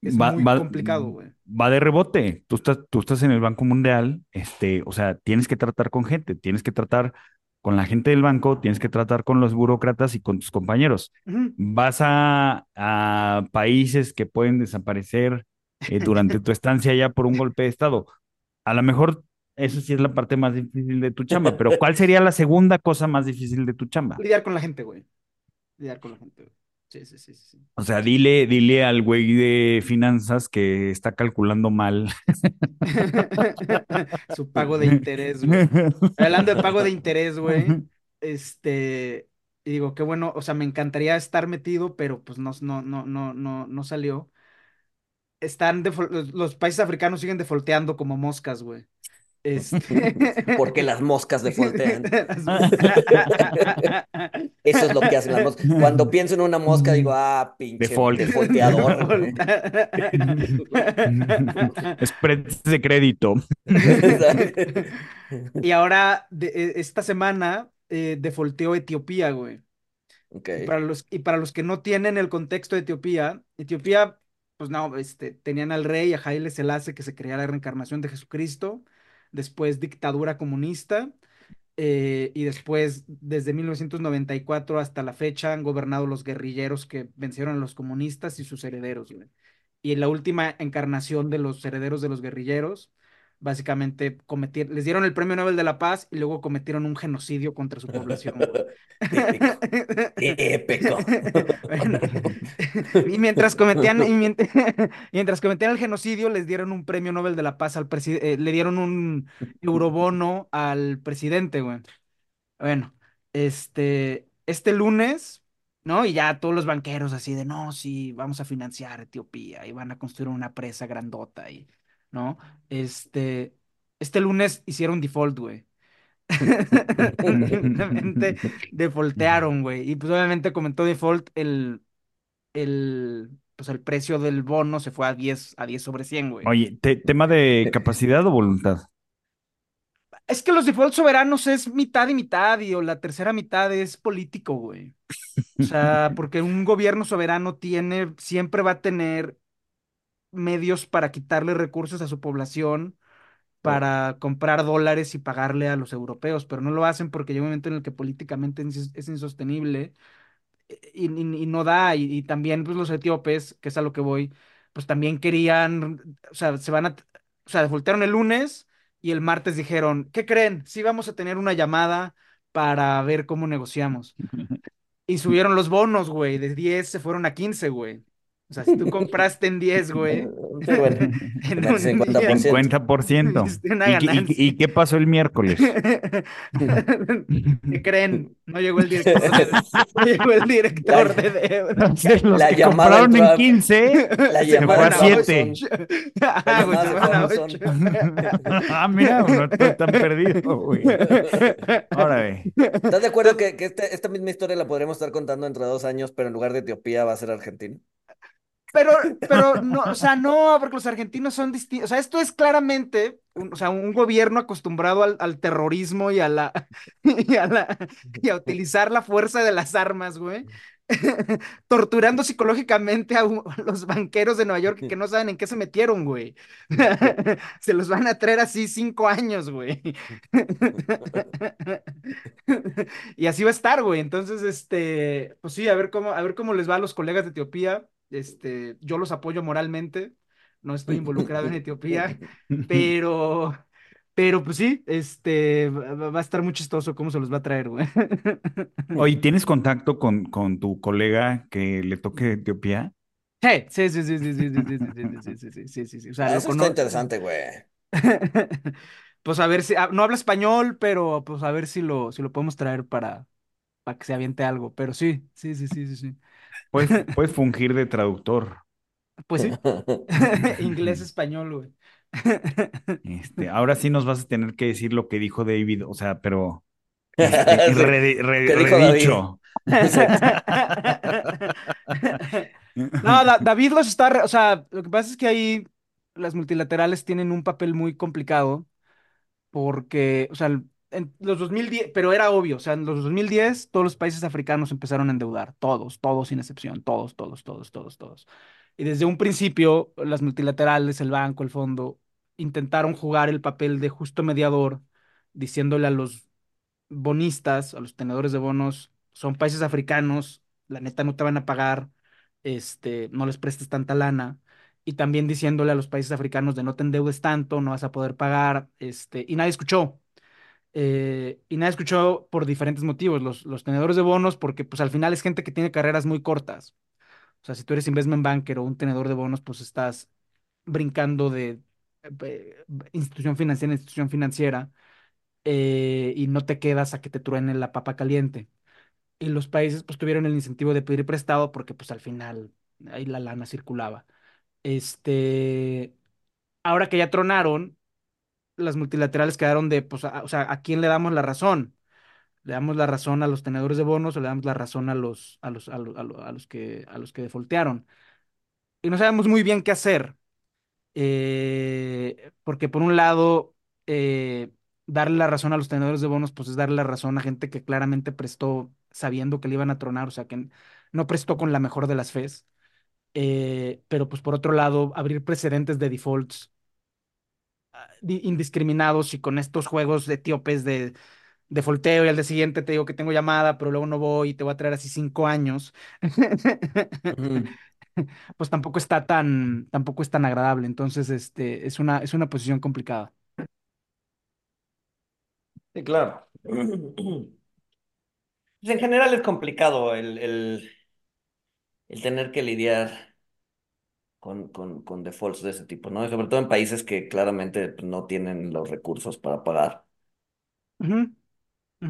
es muy complicado, güey. Va de rebote. Tú estás, tú estás en el Banco Mundial, este, o sea, tienes que tratar con gente, tienes que tratar con la gente del banco, tienes que tratar con los burócratas y con tus compañeros. Vas a, a, países que pueden desaparecer eh, durante tu estancia ya por un golpe de Estado. A lo mejor eso sí es la parte más difícil de tu chamba, pero ¿cuál sería la segunda cosa más difícil de tu chamba? Lidiar con la gente, güey. Lidiar con la gente, güey. Sí, sí, sí, sí. O sea, dile, dile al güey de finanzas que está calculando mal. Su pago de interés, güey. Hablando de pago de interés, güey. Este, y digo, qué bueno, o sea, me encantaría estar metido, pero pues no, no, no, no, no, no salió. Están los países africanos siguen defolteando como moscas, güey. Este... Porque las moscas defoltean. Eso es lo que hacen las moscas. Cuando pienso en una mosca, digo, ah, pinche defolteador. Spreads de crédito. y ahora, e, esta semana, eh, defolteó Etiopía, güey. Okay. para, los, y para los que no tienen el contexto de Etiopía, Etiopía, pues no, este, tenían al rey, a Haile Selassie, que se creía la reencarnación de Jesucristo después dictadura comunista, eh, y después, desde 1994 hasta la fecha, han gobernado los guerrilleros que vencieron a los comunistas y sus herederos. Y la última encarnación de los herederos de los guerrilleros básicamente cometieron, les dieron el Premio Nobel de la Paz y luego cometieron un genocidio contra su población. Épico. Épico. y mientras cometían, mientras, cometían el genocidio, les dieron un Premio Nobel de la Paz al presidente, eh, le dieron un eurobono al presidente, güey. Bueno, este, este lunes ¿no? Y ya todos los banqueros así de, no, sí, vamos a financiar Etiopía y van a construir una presa grandota y, ¿no? Este, este lunes hicieron default, güey. Simplemente defaultearon, güey. Y pues obviamente comentó default el, el, pues el precio del bono se fue a 10, a 10 sobre 100, güey. Oye, ¿tema de capacidad o voluntad? Es que los default soberanos es mitad y mitad y o la tercera mitad es político, güey. O sea, porque un gobierno soberano tiene, siempre va a tener medios para quitarle recursos a su población para comprar dólares y pagarle a los europeos, pero no lo hacen porque llega un momento en el que políticamente es, insostenible y, no da, y, también pues, los etíopes, que es a lo que voy, pues también querían, o sea, se van a, o sea, defaultaron el lunes y el martes dijeron, ¿qué creen? Sí vamos a tener una llamada para ver cómo negociamos. Y subieron los bonos, güey, de 10 se fueron a 15, güey. O sea, si tú compraste en 10, güey. Bueno, en un 50%. ¿Y, y, qué pasó el miércoles? ¿Qué creen? No llegó el director de, no llegó el director de deuda. Los la que compraron en 15 la se fue a 7. Ah, güey, se fueron a 8. ah, mira, no estoy tan perdido, güey. Órale. ¿Estás de acuerdo que, que este, esta misma historia la podremos estar contando entre dos años, pero en lugar de Etiopía va a ser Argentina? Pero, pero no, o sea, no, porque los argentinos son distintos. O sea, esto es claramente, un, o sea, un gobierno acostumbrado al, terrorismo y a la, y a la, y a utilizar la fuerza de las armas, güey. torturando psicológicamente a, los banqueros de Nueva York que no saben en qué se metieron, güey. se los van a traer así cinco años, güey. y así va a estar, güey. Entonces, este, pues sí, a ver cómo, a ver cómo les va a los colegas de Etiopía. Este, yo los apoyo moralmente, no estoy involucrado en Etiopía, pero, pero pues sí, este, va a estar muy chistoso cómo se los va a traer, güey. Oye, ¿tienes contacto con, con tu colega que le toque Etiopía? Sí, sí, sí, sí, sí, sí, sí, sí, sí, sí, sí, sí, sí, O sea, Eso está interesante, güey. Pues a ver si, no habla español, pero pues a ver si lo, si lo podemos traer para, para que se aviente algo. Pero sí, sí, sí, sí, sí, sí. Puedes, puedes fungir de traductor. Pues sí. Inglés-español, güey. Este, ahora sí nos vas a tener que decir lo que dijo David, o sea, pero este, redicho. no, David los está, o sea, lo que pasa es que ahí las multilaterales tienen un papel muy complicado porque, o sea, en los 2010, pero era obvio, o sea, en los 2010 todos los países africanos empezaron a endeudar, todos, todos sin excepción, todos, todos, todos, todos, todos. Y desde un principio las multilaterales, el banco, el fondo, intentaron jugar el papel de justo mediador, diciéndole a los bonistas, a los tenedores de bonos, son países africanos, la neta no te van a pagar, este, no les prestes tanta lana. Y también diciéndole a los países africanos de no te endeudes tanto, no vas a poder pagar, este, y nadie escuchó. Eh, y nadie escuchó por diferentes motivos. Los, los tenedores de bonos, porque pues al final es gente que tiene carreras muy cortas. O sea, si tú eres investment banker o un tenedor de bonos, pues estás brincando de eh, institución financiera a institución financiera eh, y no te quedas a que te truene la papa caliente. Y los países pues tuvieron el incentivo de pedir prestado porque pues al final ahí la lana circulaba. Este, ahora que ya tronaron, las multilaterales quedaron de, pues, o sea, ¿a quién le damos la razón? ¿Le damos la razón a los tenedores de bonos o le damos la razón a los, a los, a los, a los, que, a los que defoltearon? Y no sabemos muy bien qué hacer. Eh, porque por un lado, eh, darle la razón a los tenedores de bonos, pues es darle la razón a gente que claramente prestó sabiendo que le iban a tronar, o sea, que no prestó con la mejor de las fes. Eh, pero pues por otro lado, abrir precedentes de defaults indiscriminados y con estos juegos de etíopes de, de folteo y al día siguiente te digo que tengo llamada, pero luego no voy y te voy a traer así cinco años, pues tampoco está tan, tampoco es tan agradable. Entonces, este, es una, es una posición complicada. Sí, claro. Pues en general es complicado el, el, el tener que lidiar con, con, con defaults de ese tipo, ¿no? Y sobre todo en países que claramente no tienen los recursos para pagar.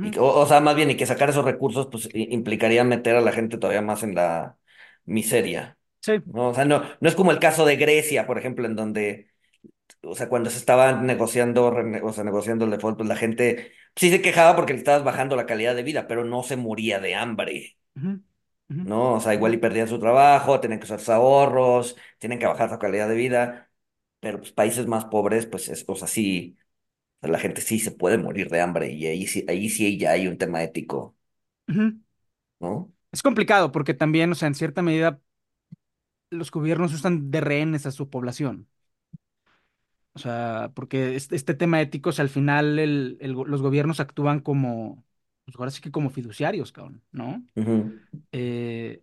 Y, o, o sea, más bien, y que sacar esos recursos, pues implicaría meter a la gente todavía más en la miseria, Sí. ¿no? O sea, no, no es como el caso de Grecia, por ejemplo, en donde, o sea, cuando se estaba negociando, o sea, negociando el default, pues la gente sí se quejaba porque le estabas bajando la calidad de vida, pero no se moría de hambre, ujú, ¿no? O sea, igual y perdían su trabajo, tenían que usar sus ahorros, tienen que bajar su calidad de vida, pero pues países más pobres, pues es, o sea, sí, la gente sí se puede morir de hambre y ahí sí, ahí sí ya hay un tema ético. ¿no? Es complicado porque también, o sea, en cierta medida, los gobiernos usan de rehenes a su población. O sea, porque este, este tema ético, o sea, al final el- el go- los gobiernos actúan como, pues ahora sí que como fiduciarios, cabrón, ¿no? Eh,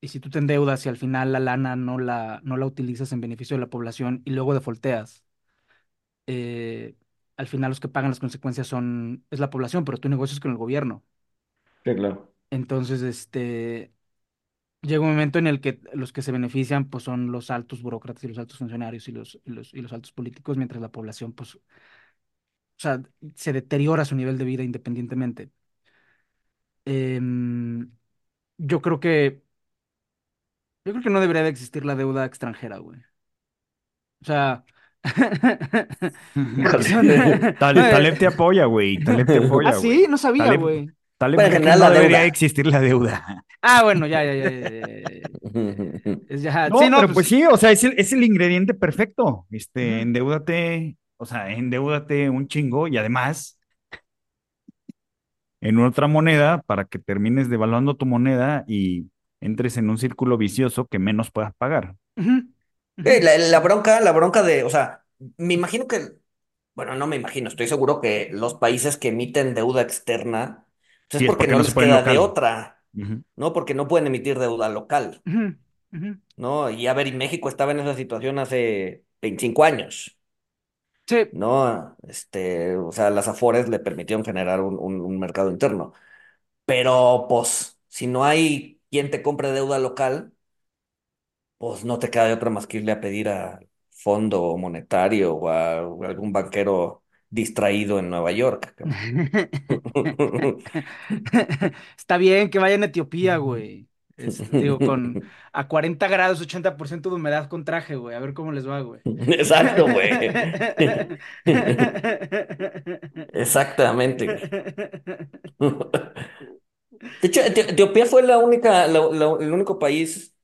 y si tú te endeudas y al final la lana no la, no la utilizas en beneficio de la población y luego defolteas, eh, al final los que pagan las consecuencias son, es la población, pero tú negocias con el gobierno. Sí, claro. Entonces, este, llega un momento en el que los que se benefician, pues son los altos burócratas y los altos funcionarios y los, y los, y los altos políticos, mientras la población, pues, o sea, se deteriora su nivel de vida independientemente. Em, yo creo que, yo creo que no debería de existir la deuda extranjera, güey. O sea, porque son... Taleb te apoya, güey. Taleb te Ah, apoya, sí, güey. no sabía, Taleb, güey. Taleb Bueno, en cree que general no la debería deuda. existir la deuda. Ah, bueno, ya, ya, ya, ya, ya, ya, ya. Es ya, No, sí, no, pero pues pues, sí, o sea, es el, es el ingrediente perfecto. Este, ujú, endeúdate, o sea, endeúdate un chingo y además en otra moneda para que termines devaluando tu moneda y entres en un círculo vicioso que menos puedas pagar. Eh, La, la bronca, la bronca de, o sea, me imagino que, bueno, no me imagino, estoy seguro que los países que emiten deuda externa, pues es Sí, es porque porque no no les pueden queda de otra. ¿no? Porque no pueden emitir deuda local. ¿no? Y a ver, y México estaba en esa situación hace 25 años, Sí, ¿no? Este, o sea, las Afores le permitieron generar un, un un mercado interno. Pero, pues, si no hay quien te compre deuda local, pues no te queda de otra más que irle a pedir a Fondo Monetario o a, algún banquero distraído en Nueva York. cabrón. Está bien que vayan a Etiopía, güey. Este, digo, con a 40 grados, 80% de humedad con traje, güey. A ver cómo les va, güey. Exacto, güey. Exactamente. De hecho, Eti- Etiopía fue la única, la- la- el único país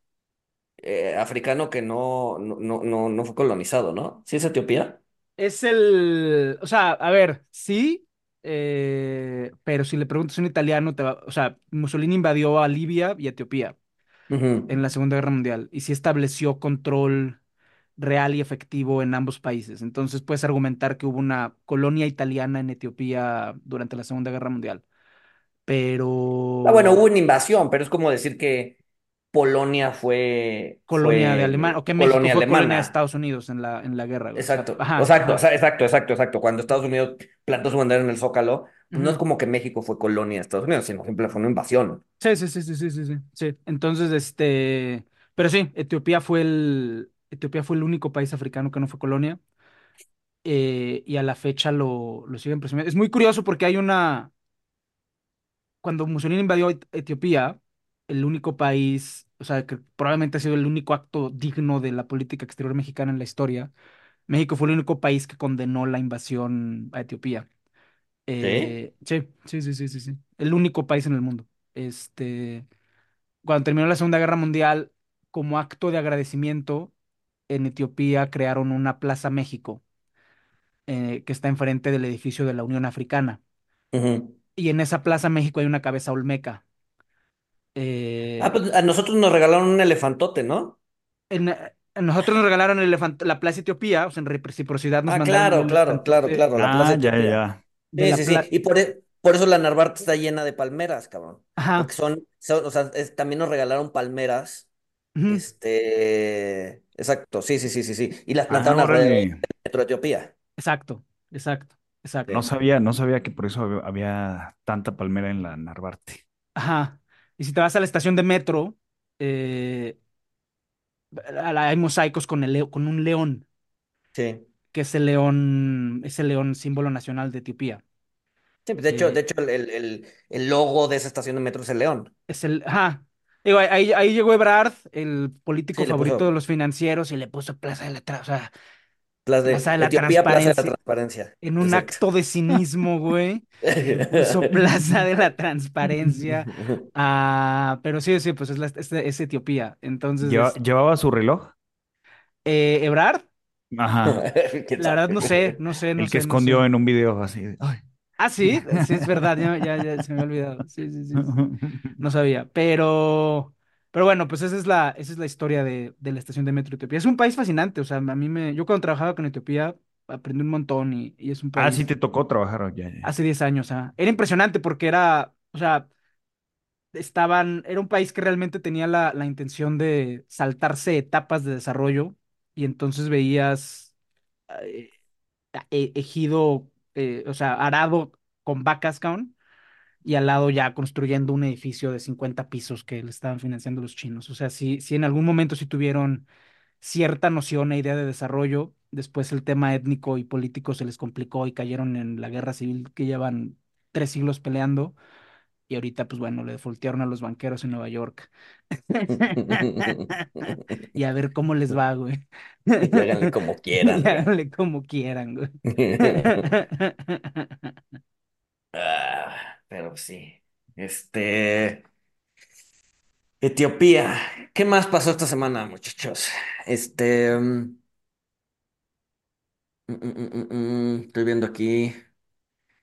eh, africano que no, no, no, no no fue colonizado, ¿no? ¿Sí es Etiopía? Es el, o sea, a ver, sí, eh, pero si le preguntas a un italiano, te va, o sea, Mussolini invadió a Libia y Etiopía en la Segunda Guerra Mundial y sí estableció control real y efectivo en ambos países. Entonces puedes argumentar que hubo una colonia italiana en Etiopía durante la Segunda Guerra Mundial. Ah, bueno, hubo Pero una invasión, pero es como decir que Polonia fue, colonia de Alemania, o que México colonia fue colonia de. Estados Unidos en la, en la guerra, güey. Exacto, ajá, exacto, ajá. exacto, exacto, exacto. Cuando Estados Unidos plantó su bandera en el Zócalo, pues no es como que México fue colonia de Estados Unidos, sino simple fue una invasión. Sí, sí, sí, sí, sí, sí, sí. Entonces, este, pero sí, Etiopía fue el, Etiopía fue el único país africano que no fue colonia. eh, y a la fecha lo, lo siguen presumiendo. Es muy curioso porque hay una, cuando Mussolini invadió Et- Etiopía, el único país, o sea, que probablemente ha sido el único acto digno de la política exterior mexicana en la historia, México fue el único país que condenó la invasión a Etiopía. ¿Sí? Eh, sí, sí, sí, sí, sí, sí. El único país en el mundo. Este, cuando terminó la Segunda Guerra Mundial, como acto de agradecimiento, en Etiopía crearon una Plaza México, eh, que está enfrente del edificio de la Unión Africana. Ujú. Y en esa Plaza México hay una cabeza olmeca. Ah, Eh, pues a nosotros nos regalaron un elefantote, ¿no? en- en nosotros nos regalaron el la Plaza Etiopía, o sea, en reciprocidad nos Ah, mandaron claro, claro, claro, elefantote claro, la Plaza Ah, ya, Etiopía. ya. de Sí, la sí, sí. plaza. Y por, e- por eso la Narvarte está llena de palmeras, cabrón. Ajá. Porque son, son- o sea, es- también nos regalaron palmeras. Este, exacto, sí, sí, sí, sí, sí. Y las Ah, plantaron alrededor del órale. metro de Etiopía. Exacto, exacto. Exacto. No sabía, no sabía que por eso había, había tanta palmera en la Narvarte. Ajá. Y si te vas a la estación de metro, eh, hay mosaicos con, el, leo- con un león, Sí. que es el león, es el león símbolo nacional de Etiopía. Sí, pues, de hecho, de Eh, hecho el, el- el- el logo de esa estación de metro es el león. es el, ajá. Digo, ahí, ahí llegó Ebrard, el político Sí, le favorito puso de los financieros, y le puso Plaza de la, Tra- o sea, Plaza Plaza de la Etiopía, Plaza de la Transparencia, Transparencia. en un Exacto. acto de cinismo, güey. Le puso Plaza de la Transparencia. Ah, pero sí, sí, pues es, la- es, es Etiopía. Entonces, Lleva- es, ¿Llevaba su reloj? eh, Ebrard, Ajá. ¿Quién la verdad no sé, no sé, no El que sé, no escondió sé. en un video así. Ah, sí, sí, es verdad, ya, ya, ya se me ha olvidado. Sí, sí, sí, sí. No sabía, pero, pero bueno, pues esa es la, esa es la historia de, de la estación de metro Etiopía. Es un país fascinante, o sea, a mí me, yo cuando trabajaba con Etiopía aprendí un montón y, y es un Ah, sí país te tocó trabajar ya. hace 10 años, ah, Era impresionante porque era, o sea, estaban, era un país que realmente tenía la, la intención de saltarse etapas de desarrollo y entonces veías eh, e- ejido, eh, o sea, arado con vacas, cabrón y al lado ya construyendo un edificio de 50 pisos que le estaban financiando los chinos. O sea, si, si en algún momento sí tuvieron cierta noción e idea de desarrollo, después el tema étnico y político se les complicó y cayeron en la guerra civil que llevan tres siglos peleando. Y ahorita, pues bueno, le defoltearon a los banqueros en Nueva York. Y a ver cómo les va, güey. Y háganle como quieran, Y háganle como quieran, güey. Ah, pero sí. Este. Etiopía. ¿Qué más pasó esta semana, muchachos? Este. mm, mm, mm, estoy viendo aquí.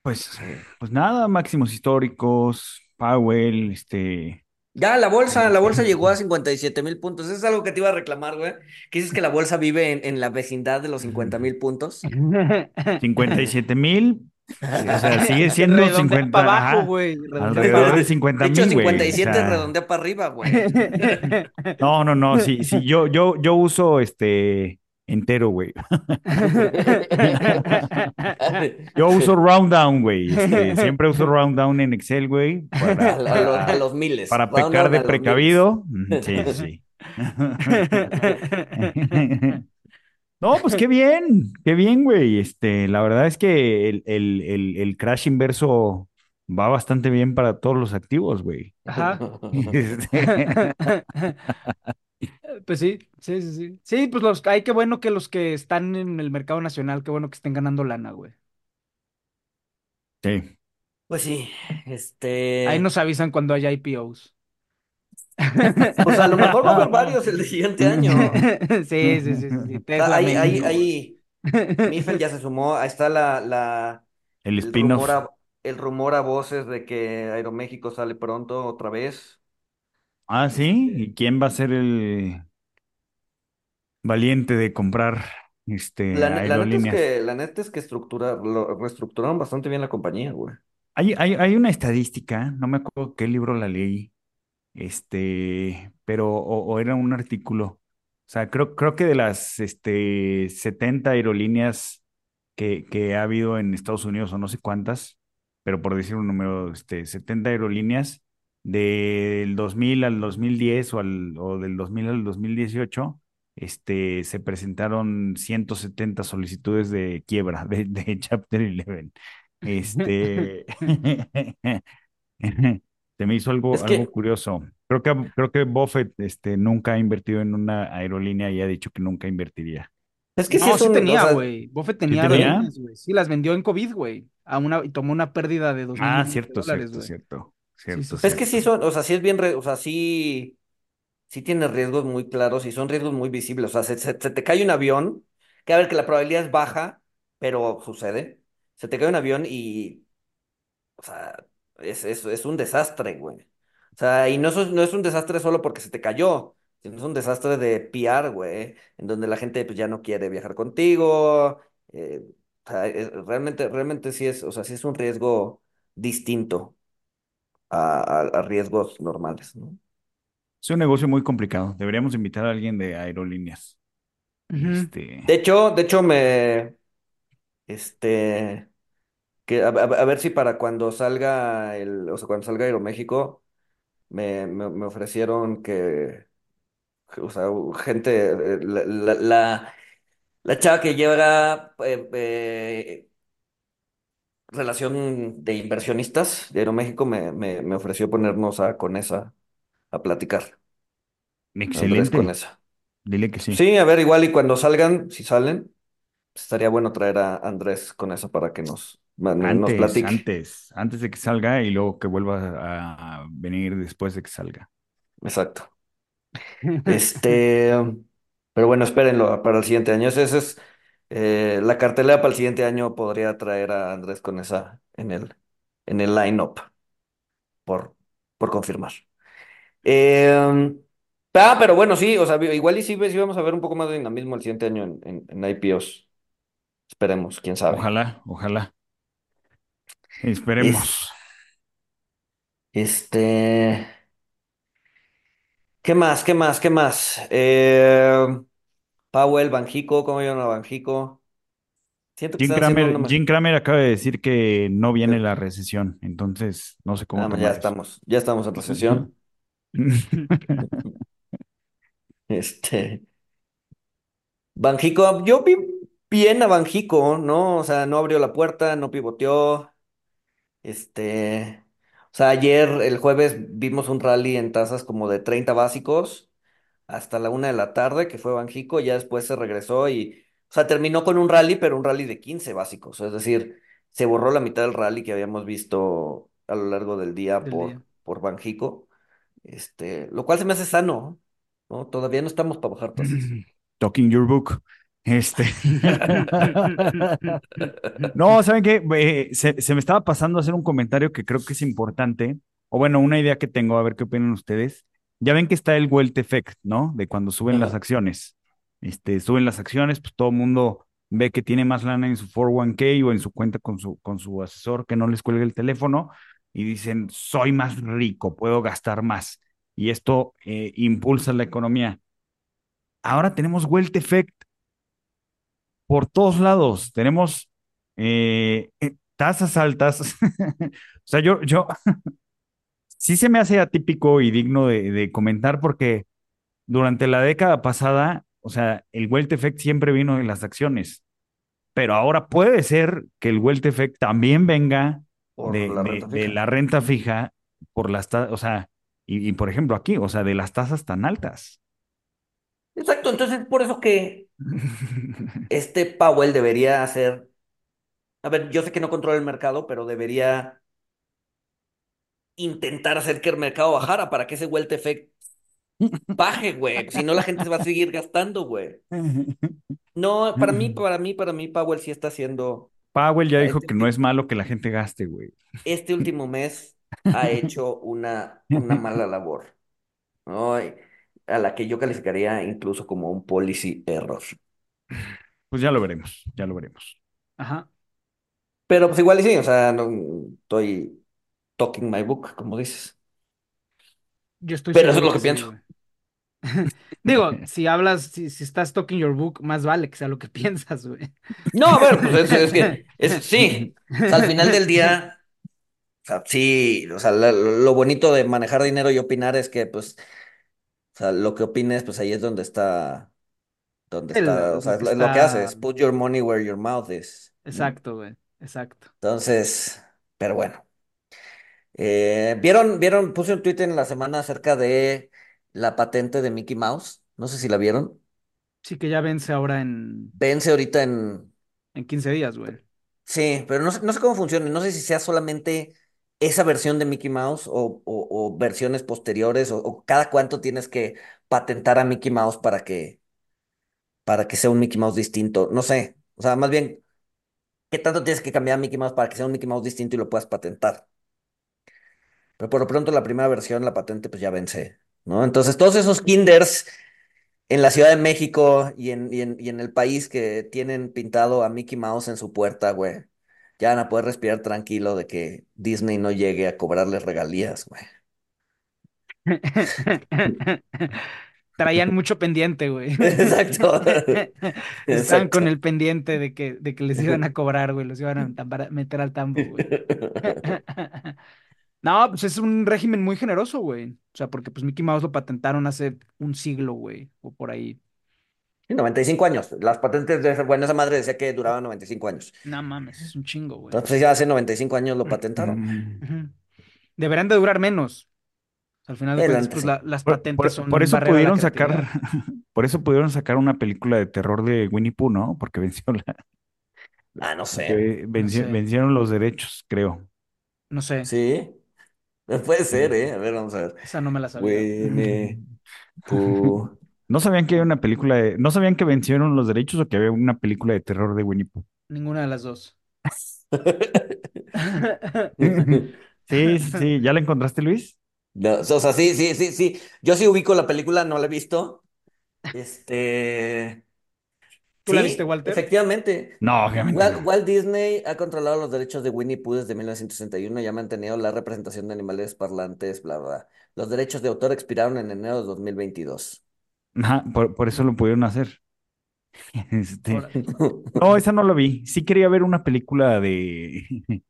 Pues, eh, pues nada, máximos históricos, Powell, este. Ya, la bolsa, la bolsa llegó a eh, 57 mil puntos. Eso es algo que te iba a reclamar, güey. Que dices que la bolsa vive en, en la vecindad de los 50 mil puntos. 57 mil, o sea, sigue siendo Redondea 50, para abajo, ajá, güey. Redondea para alrededor de abajo. 50 De hecho, mil, güey. O 57 sea, redondea para arriba, güey. no, no, no, sí, sí, yo, yo, yo uso este entero, güey. Yo uso round down, güey. Este, siempre uso round down en Excel, güey, A, para, los miles. para Round pecar de precavido. Sí, sí, sí. No, pues qué bien, qué bien, güey. Este, la verdad es que el, el, el, el crash inverso va bastante bien para todos los activos, güey. Ajá. Este, Pues sí, sí, sí, sí. Sí, pues los, ay, qué bueno que los que están en el mercado nacional, qué bueno que estén ganando lana, güey. sí. Pues sí, Ahí este. nos avisan cuando haya IPOs. Pues a lo mejor va a haber varios el siguiente año. Sí, sí, sí, sí. Ah, Tesla Ahí, ahí, ahí. Mifel ya se sumó. Ahí está la, la, El el spin-off. rumor a, el rumor a voces de que Aeroméxico sale pronto otra vez. Ah, sí. Este, ¿Y quién va a ser el valiente de comprar este La, la neta es que, la neta es que estructura, lo, reestructuraron bastante bien la compañía, güey. Hay, hay, hay una estadística, no me acuerdo qué libro la leí, este, pero, o, o era un artículo. O sea, creo, creo que de las este, 70 aerolíneas que, que ha habido en Estados Unidos, o no sé cuántas, pero por decir un número, este, 70 aerolíneas, del 2000 al 2010 o, al, o del 2000 al 2018, este, se presentaron 170 solicitudes de quiebra de, de Chapter 11. Este, se me hizo algo, Es algo curioso. Creo que, creo que Buffett este, nunca ha invertido en una aerolínea y ha dicho que nunca invertiría. es que sí No, sí un, o tenía, sea, güey. Buffett ¿Sí tenía tenía? aerolíneas, güey. Sí, las vendió en COVID, güey. A una, y tomó una pérdida de dos mil Ah, cierto, dólares, cierto, güey. cierto, Sí, cierto, sí, es que sí. sí son, o sea, sí es bien, re- o sea, sí, sí tiene riesgos muy claros y son riesgos muy visibles. O sea, se, se- se te cae un avión, que a ver que la probabilidad es baja, pero sucede. Se te cae un avión y, o sea, es, es, es un desastre, güey. O sea, y no es, no es un desastre solo porque se te cayó, sino es un desastre de PR, güey, en donde la gente pues ya no quiere viajar contigo. eh, o sea, es- realmente, realmente sí es, o sea, sí es un riesgo distinto a, a- a riesgos normales, ¿no? Es un negocio muy complicado. Deberíamos invitar a alguien de aerolíneas. Ujú. Este, De hecho, de hecho me, este, Que a, a- a ver si para cuando salga el, o sea, cuando salga Aeroméxico, me, me, me ofrecieron que, o sea, gente, eh, la, la, la, la chava que lleva eh, eh, relación de inversionistas de Aeroméxico me, me, me ofreció ponernos a con esa a platicar. Andrés con Excelente. esa. Dile que sí. Sí, a ver, igual y cuando salgan, si salen, pues estaría bueno traer a Andrés con eso para que nos, nos Antes, antes, antes de que salga y luego que vuelva a venir después de que salga. Exacto. Este, pero bueno, espérenlo para el siguiente año. Ese es eh, la cartelera para el siguiente año. Podría traer a Andrés con esa en el, en el line-up, por, por confirmar. Eh, ah, pero bueno, sí, o sea, igual y sí, sí vamos a ver un poco más de dinamismo el siguiente año en, en, en IPOs. Esperemos, quién sabe. Ojalá, ojalá. Es, Esperemos. este, ¿qué más? ¿Qué más? ¿Qué más? Eh, Powell, Banjico, ¿cómo vieron a Banjico? Siento que Jim están haciendo Cramer, una Jim Cramer acaba de decir que no viene la recesión, entonces no sé cómo Ah, ya tomar eso. estamos, ya estamos en recesión. Este, Banjico, yo vi bien a Banjico, ¿no? O sea, no abrió la puerta, no pivoteó. Este, o sea, ayer, el jueves, vimos un rally en tasas como de 30 básicos hasta la una de la tarde, que fue Banjico, ya después se regresó y, o sea, terminó con un rally, pero un rally de 15 básicos. Es decir, se borró la mitad del rally que habíamos visto a lo largo del día del día. por, por Banjico. Este, lo cual se me hace sano, ¿no? Todavía no estamos para bajar tasas. Talking your book. Este. No, ¿saben qué? Eh, se, se me estaba pasando a hacer un comentario que creo que es importante, o bueno, una idea que tengo, a ver qué opinan ustedes. Ya ven que está el wealth effect, ¿no? De cuando suben las acciones. Este, suben las acciones, pues todo el mundo ve que tiene más lana en su 401k o en su cuenta con su, con su asesor que no les cuelgue el teléfono y dicen, soy más rico, puedo gastar más. Y esto eh, impulsa la economía. Ahora tenemos wealth effect por todos lados. Tenemos eh, eh, tasas altas. o sea, yo, yo sí se me hace atípico y digno de, de comentar porque durante la década pasada, o sea, el wealth effect siempre vino en las acciones, pero ahora puede ser que el wealth effect también venga de, la de, renta de fija. la renta fija por las o sea, y, y por ejemplo aquí, o sea, de las tasas tan altas. Exacto, entonces por eso que este Powell debería hacer, a ver, yo sé que no controla el mercado, pero debería intentar hacer que el mercado bajara para que ese wealth effect baje, güey. Si no, la gente se va a seguir gastando, güey. No, para mí, para mí, para mí, Powell sí está haciendo, Powell ya dijo este, que no es malo que la gente gaste, güey. este último mes ha hecho una, una mala labor, ¿no? A la que yo calificaría incluso como un policy error. Pues ya lo veremos, ya lo veremos. Ajá. Pero pues igual y sí, o sea, no, estoy talking my book, como dices. Yo estoy Pero eso es lo que pienso. Digo, si hablas, si, si estás talking your book, más vale que sea lo que piensas, güey. No, a ver, pues es, es que, es, sí, o sea, al final del día, o sea, sí, o sea, lo bonito de manejar dinero y opinar es que, pues, o sea, lo que opines, pues ahí es donde está, donde está, o sea, lo es que lo, es lo que está. haces, put your money where your mouth is, ¿no? Exacto, güey. Exacto. Entonces, pero bueno. Eh, ¿vieron, vieron, puse un tweet en la semana acerca de la patente de Mickey Mouse, no sé si la vieron. Sí que ya vence ahora en, Vence ahorita en, en 15 días, güey. Sí, pero no sé, no sé cómo funciona. No sé si sea solamente esa versión de Mickey Mouse o, versiones posteriores o, cada cuánto tienes que patentar a Mickey Mouse para que, para que sea un Mickey Mouse distinto. No sé. O sea, más bien, ¿qué tanto tienes que cambiar a Mickey Mouse para que sea un Mickey Mouse distinto y lo puedas patentar? Pero por lo pronto la primera versión, la patente, pues ya vence, ¿no? Entonces, todos esos kinders en la Ciudad de México y en, y en el país que tienen pintado a Mickey Mouse en su puerta, güey. Ya van a poder respirar tranquilo de que Disney no llegue a cobrarles regalías, güey. traían mucho pendiente, güey. Exacto. Estaban con el pendiente de que, de que les iban a cobrar, güey, los iban a meter al tambo, güey. No, pues es un régimen muy generoso, güey. O sea, porque pues Mickey Mouse lo patentaron hace un siglo, güey, o por ahí. 95 años. Las patentes de bueno, esa madre decía que duraban 95 años. No mames, es un chingo, güey. Entonces ya hace 95 años lo patentaron. Deberían de durar menos. Al final de cuentas, pues, las patentes son por eso pudieron sacar, por eso pudieron sacar una película de terror de Winnie Pooh, ¿no? Porque venció la. Ah, no sé. Vencieron los derechos, creo. No sé. Sí. Puede ser, ¿eh? A ver, vamos a ver. Esa no me la sabía. Winnie Pooh. ¿No sabían que hay una película de... ¿No sabían que vencieron los derechos o que había una película de terror de Winnie Pooh? Ninguna de las dos. sí, sí, sí. ¿Ya la encontraste, Luis? No, o sea, sí, sí, sí, sí. Yo sí ubico la película, no la he visto. Este. ¿Tú la viste, Walter? Efectivamente. No, obviamente. Walt, Disney ha controlado los derechos de Winnie Pooh desde 1961 y ha mantenido la representación de animales parlantes, bla, bla. Los derechos de autor expiraron en enero de 2022. Ajá, por, eso lo pudieron hacer. Este... No, esa no la vi. Sí quería ver una película de.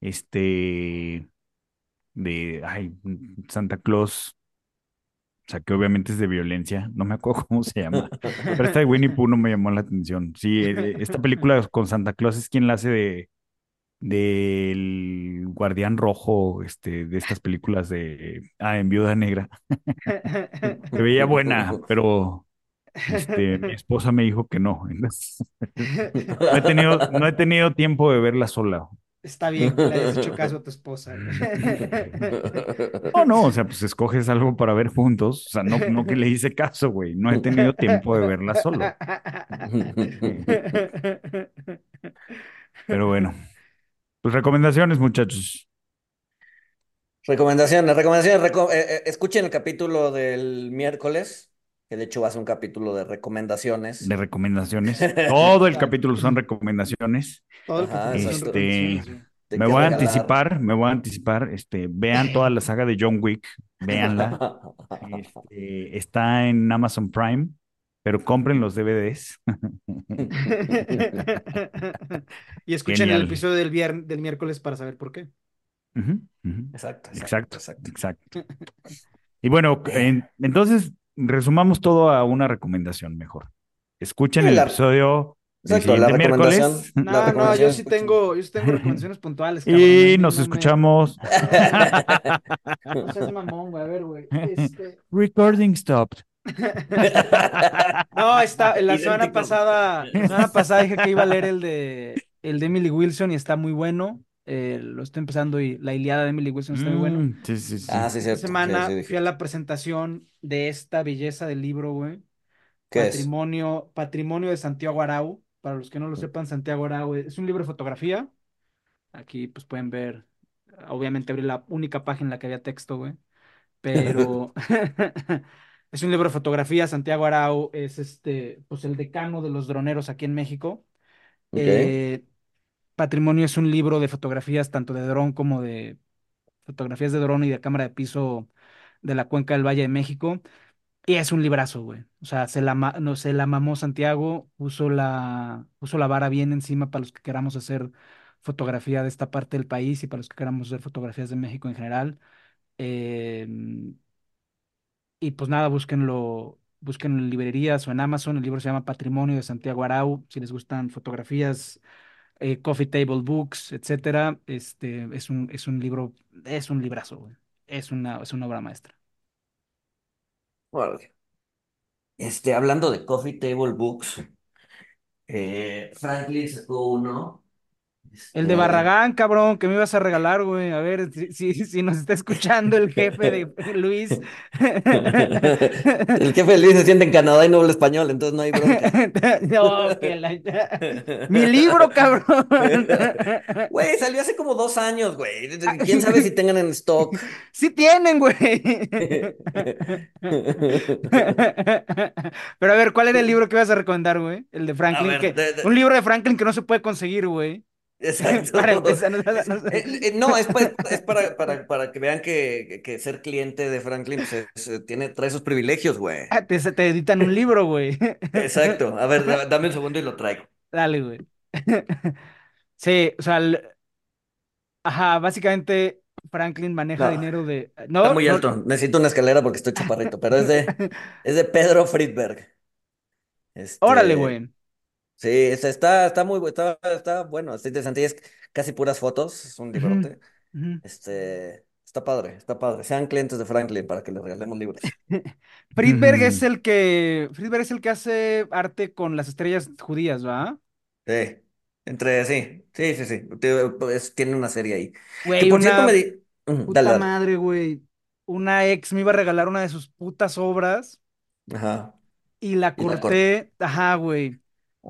Este. De. Ay, Santa Claus. O sea, que obviamente es de violencia. No me acuerdo cómo se llama. Pero esta de Winnie Pooh no me llamó la atención. Sí, eh, esta película con Santa Claus es quien la hace de del Guardián Rojo, este, de estas películas de ah, en Viuda Negra. Se veía buena, pero este, mi esposa me dijo que no. no he tenido, no he tenido tiempo de verla sola. Está bien le hayas hecho caso a tu esposa. No, no, o sea, pues escoges algo para ver juntos. O sea, no, no que le hice caso, güey. No he tenido tiempo de verla solo. Pero bueno. Pues recomendaciones, muchachos. Recomendaciones, recomendaciones. Eh, eh, escuchen el capítulo del miércoles, que de hecho va a ser un capítulo de recomendaciones. De recomendaciones. Todo el capítulo son recomendaciones. Todo el este, me voy a anticipar, me voy a anticipar. Este, vean toda la saga de John Wick, véanla. Este, está en Amazon Prime pero compren los DVDs. y escuchen el episodio del, del miércoles para saber por qué. Exacto, exacto, exacto, Y bueno, entonces resumamos todo a una recomendación mejor. Escuchen el episodio Exacto, la recomendación. No, no, yo sí tengo, yo sí tengo recomendaciones puntuales. y nos escuchamos. no seas mamón, güey. A ver, güey. Este Recording stopped. No, está, la semana pasada, la semana pasada dije que iba a leer el de el de Emily Wilson y está muy bueno. Eh, lo estoy empezando y la Iliada de Emily Wilson está muy bueno. Mm, sí, sí, sí. Ah, sí, cierto. Esta semana fui a la presentación de esta belleza del libro, güey. Patrimonio, Patrimonio de Santiago Arau. Para los que no lo sepan, Santiago Arau es un libro de fotografía. Aquí pues pueden ver, obviamente abrí la única página en la que había texto, güey. Pero Es un libro de fotografía. Santiago Arau es este, pues el decano de los droneros aquí en México. Eh, Patrimonio es un libro de fotografías tanto de dron como de fotografías de dron y de cámara de piso de la cuenca del Valle de México. Y es un librazo, güey. O sea, se la, no, se la mamó Santiago, puso la, puso la vara bien encima para los que queramos hacer fotografía de esta parte del país y para los que queramos hacer fotografías de México en general. Eh, y pues nada, búsquenlo, busquen en librerías o en Amazon. El libro se llama Patrimonio de Santiago Arau. Si les gustan fotografías, eh, coffee table books, etcétera, este es un, es un libro, es un librazo, Es una, es una obra maestra. Este, hablando de coffee table books, eh, Franklin sacó uno el de Barragán, cabrón, que me ibas a regalar, güey. A ver, si, si, nos está escuchando el jefe de Luis. el jefe de Luis se siente en Canadá y no habla español, entonces no hay bronca. no, que la... Mi libro, cabrón. Güey, salió hace como dos años, güey. ¿Quién sabe si tengan en stock? Sí tienen, güey. Pero a ver, ¿cuál era el libro que ibas a recomendar, güey? El de Franklin. Un libro de Franklin que no se puede conseguir, güey. Exacto. Para empezar, no, no, no. Eh, no, es, pa- es para, para, para que vean que, que ser cliente de Franklin pues, es- eh, tiene, trae sus privilegios, güey. Ah, te, te editan un libro, güey. Exacto. A ver, da- dame un segundo y lo traigo. Dale, güey. Sí, o sea, el- ajá, básicamente Franklin maneja dinero de... Está No, muy no- alto. Necesito una escalera porque estoy chaparrito, pero es de, es de Pedro Friedberg. Órale, Este, güey. Sí, está, está, muy está, está bueno, está interesante. y Es casi puras fotos, es un librote. Este, está padre, está padre. Sean clientes de Franklin para que les regalemos libros. Friedberg es el que... Friedberg es el que hace arte con las estrellas judías, ¿va? Sí, entre, sí, sí, sí, sí. Pues, tiene una serie ahí. Que Güey, por cierto me di. Puta Dale, dale. madre, güey. Una ex me iba a regalar una de sus putas obras Ajá. y la Y la corté. corté. Ajá, güey.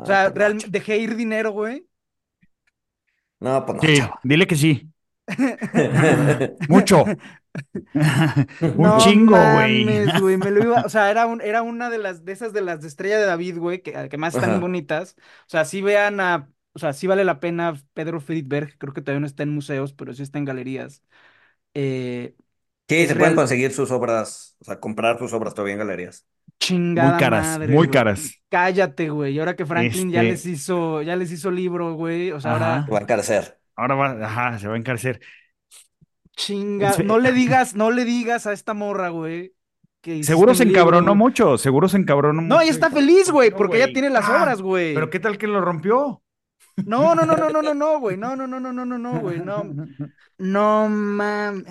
O Ah, sea, no, realmente dejé ir dinero, güey. No, pues no, Sí, dile que sí. Mucho. Un No chingo, güey. mames, güey, me lo iba, o sea, era un, era una de las, de esas de las de Estrella de David, güey, que, que más están Ajá. bonitas. O sea, sí vean a, o sea, sí vale la pena Pedro Friedberg, creo que todavía no está en museos, pero sí está en galerías. Eh, Sí, es se pueden conseguir sus obras, o sea, comprar sus obras todavía en galerías. Muy chingada caras, madre, muy güey. caras. Cállate, güey. Y ahora que Franklin ya les Este, hizo, ya les hizo libro, güey. O sea, ahora. Se va a encarecer. Ahora va, ajá, se va a encarcer. chinga, no le digas, no le digas a esta morra, güey, que Seguro se libro, encabronó mucho, seguro se encabronó No, mucho. ella y está feliz, güey, No, porque ella tiene las Ah, obras, güey. pero ¿qué tal que lo rompió? No, no, no, no, no, no, no, güey. No, no, no, no, no, no, no, güey. No, no mames.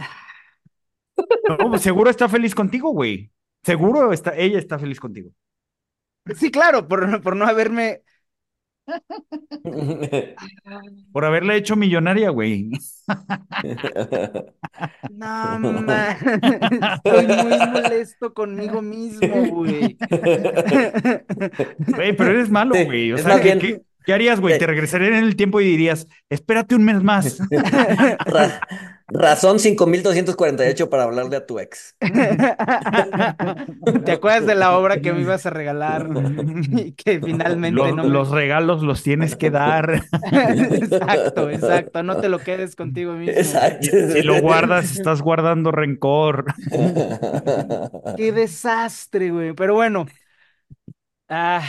No, pues seguro está feliz contigo, güey. Seguro está, ella está feliz contigo. Sí, claro, por, por no haberme. Por haberle hecho millonaria, güey. No. Estoy muy molesto conmigo mismo, güey. Güey, pero eres malo, güey. O es sea, ¿qué, qué- qué harías, güey? Te regresarías en el tiempo y dirías, espérate un mes más. Ra- razón 5248 para hablarle a tu ex. ¿Te acuerdas de la obra que me ibas a regalar y que finalmente Los, no me... los regalos los tienes que dar. Exacto, exacto. No te lo quedes contigo mismo. Exacto. Si lo guardas, estás guardando rencor. Qué desastre, güey. Pero bueno. Ah,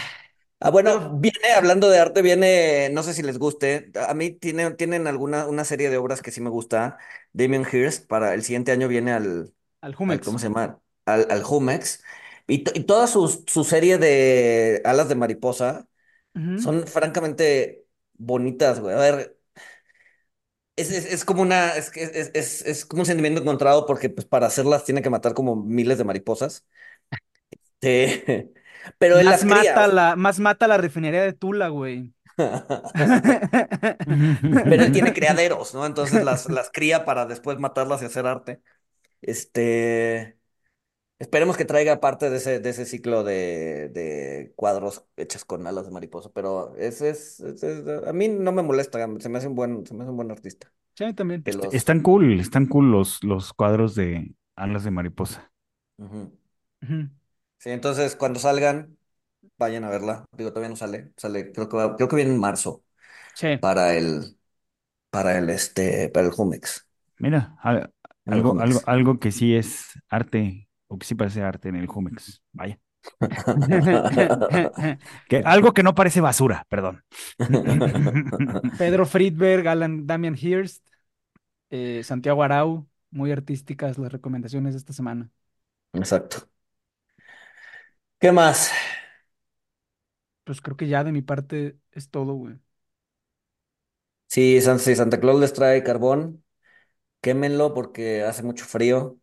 Ah, bueno, viene, hablando de arte, viene, no sé si les guste, a mí tiene, tienen alguna, una serie de obras que sí me gusta, Damien Hirst, para el siguiente año viene al, al al- Jumex. ¿cómo se llama? Al, al Jumex, y, to- y toda su, su serie de alas de mariposa Ujú. son francamente bonitas, güey. A ver, es, es, es como una, es, que es, es, es como un sentimiento encontrado porque pues para hacerlas tiene que matar como miles de mariposas. Sí. Pero él Más las cría. mata la, más mata la refinería de Tula, güey. Pero él tiene criaderos, ¿no? Entonces las, las cría para después matarlas y hacer arte. Este, esperemos que traiga parte de ese, de ese ciclo de, de cuadros hechos con alas de mariposa, pero ese es, ese es- a mí no me molesta, se me hace un buen, se me hace un buen artista. Sí, a mí también. Los, Están cool, están cool los, los cuadros de alas de mariposa. Ujú. Sí, entonces cuando salgan, vayan a verla. Digo, todavía no sale, sale, creo que va- creo que viene en marzo Sí. para el, para el este, para el Jumex. Mira, al- En el algo, Jumex. algo, algo que sí es arte, o que sí parece arte en el Jumex. Vaya. Que, algo que no parece basura, perdón. Pedro Friedberg, Alan Damian Hirst, eh, Santiago Arau, muy artísticas las recomendaciones de esta semana. Exacto. ¿Qué más? Pues creo que ya de mi parte es todo, güey. Sí, San- si Santa Claus les trae carbón, quémenlo porque hace mucho frío,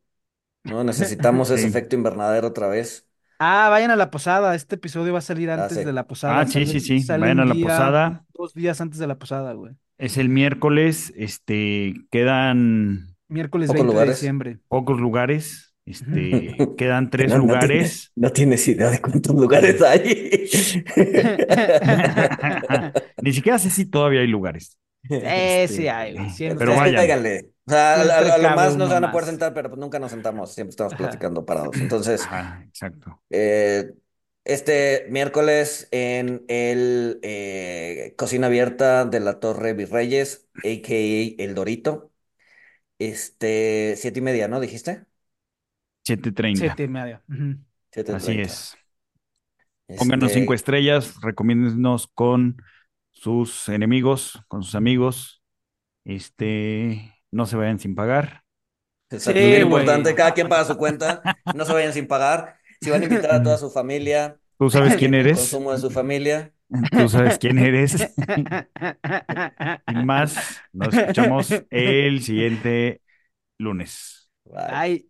¿no? Necesitamos ese Sí. efecto invernadero otra vez. Ah, vayan a la posada. Este episodio va a salir Ah, antes sí. de la posada. Ah, sí, Sale- sí, sí. sale Vayan un a la día- posada. Dos días antes de la posada, güey. Es el miércoles. Este, quedan Miércoles Pocos 20 de lugares. diciembre. pocos lugares. Este, quedan tres No, no lugares. no tienes idea de cuántos lugares hay. Ni siquiera sé si todavía hay lugares. Eh, sí hay. Siempre. Pero vayan. cáiganle. O sea, a, a- Siempre a lo más nos van a poder sentar, pero pues nunca nos sentamos, siempre estamos Ajá. platicando parados. Entonces, Ajá, exacto. eh, Este miércoles en el eh, Cocina Abierta de la Torre Virreyes, a.k.a. El Dorito. Este, siete y media, ¿no? ¿Dijiste? 7.30. Siete y media. Ujú. Siete Así es. Pónganos Este, cinco estrellas, recomiéndennos con sus enemigos, con sus amigos. Este, no se vayan sin pagar. Exacto, Sí, güey. importante, cada quien paga su cuenta, no se vayan sin pagar. Si van a invitar a toda su familia, ¿Tú sabes quién el eres? consumo de su familia. Tú sabes quién eres. Sin más, nos escuchamos el siguiente lunes. Bye. Ay,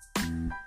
Thank you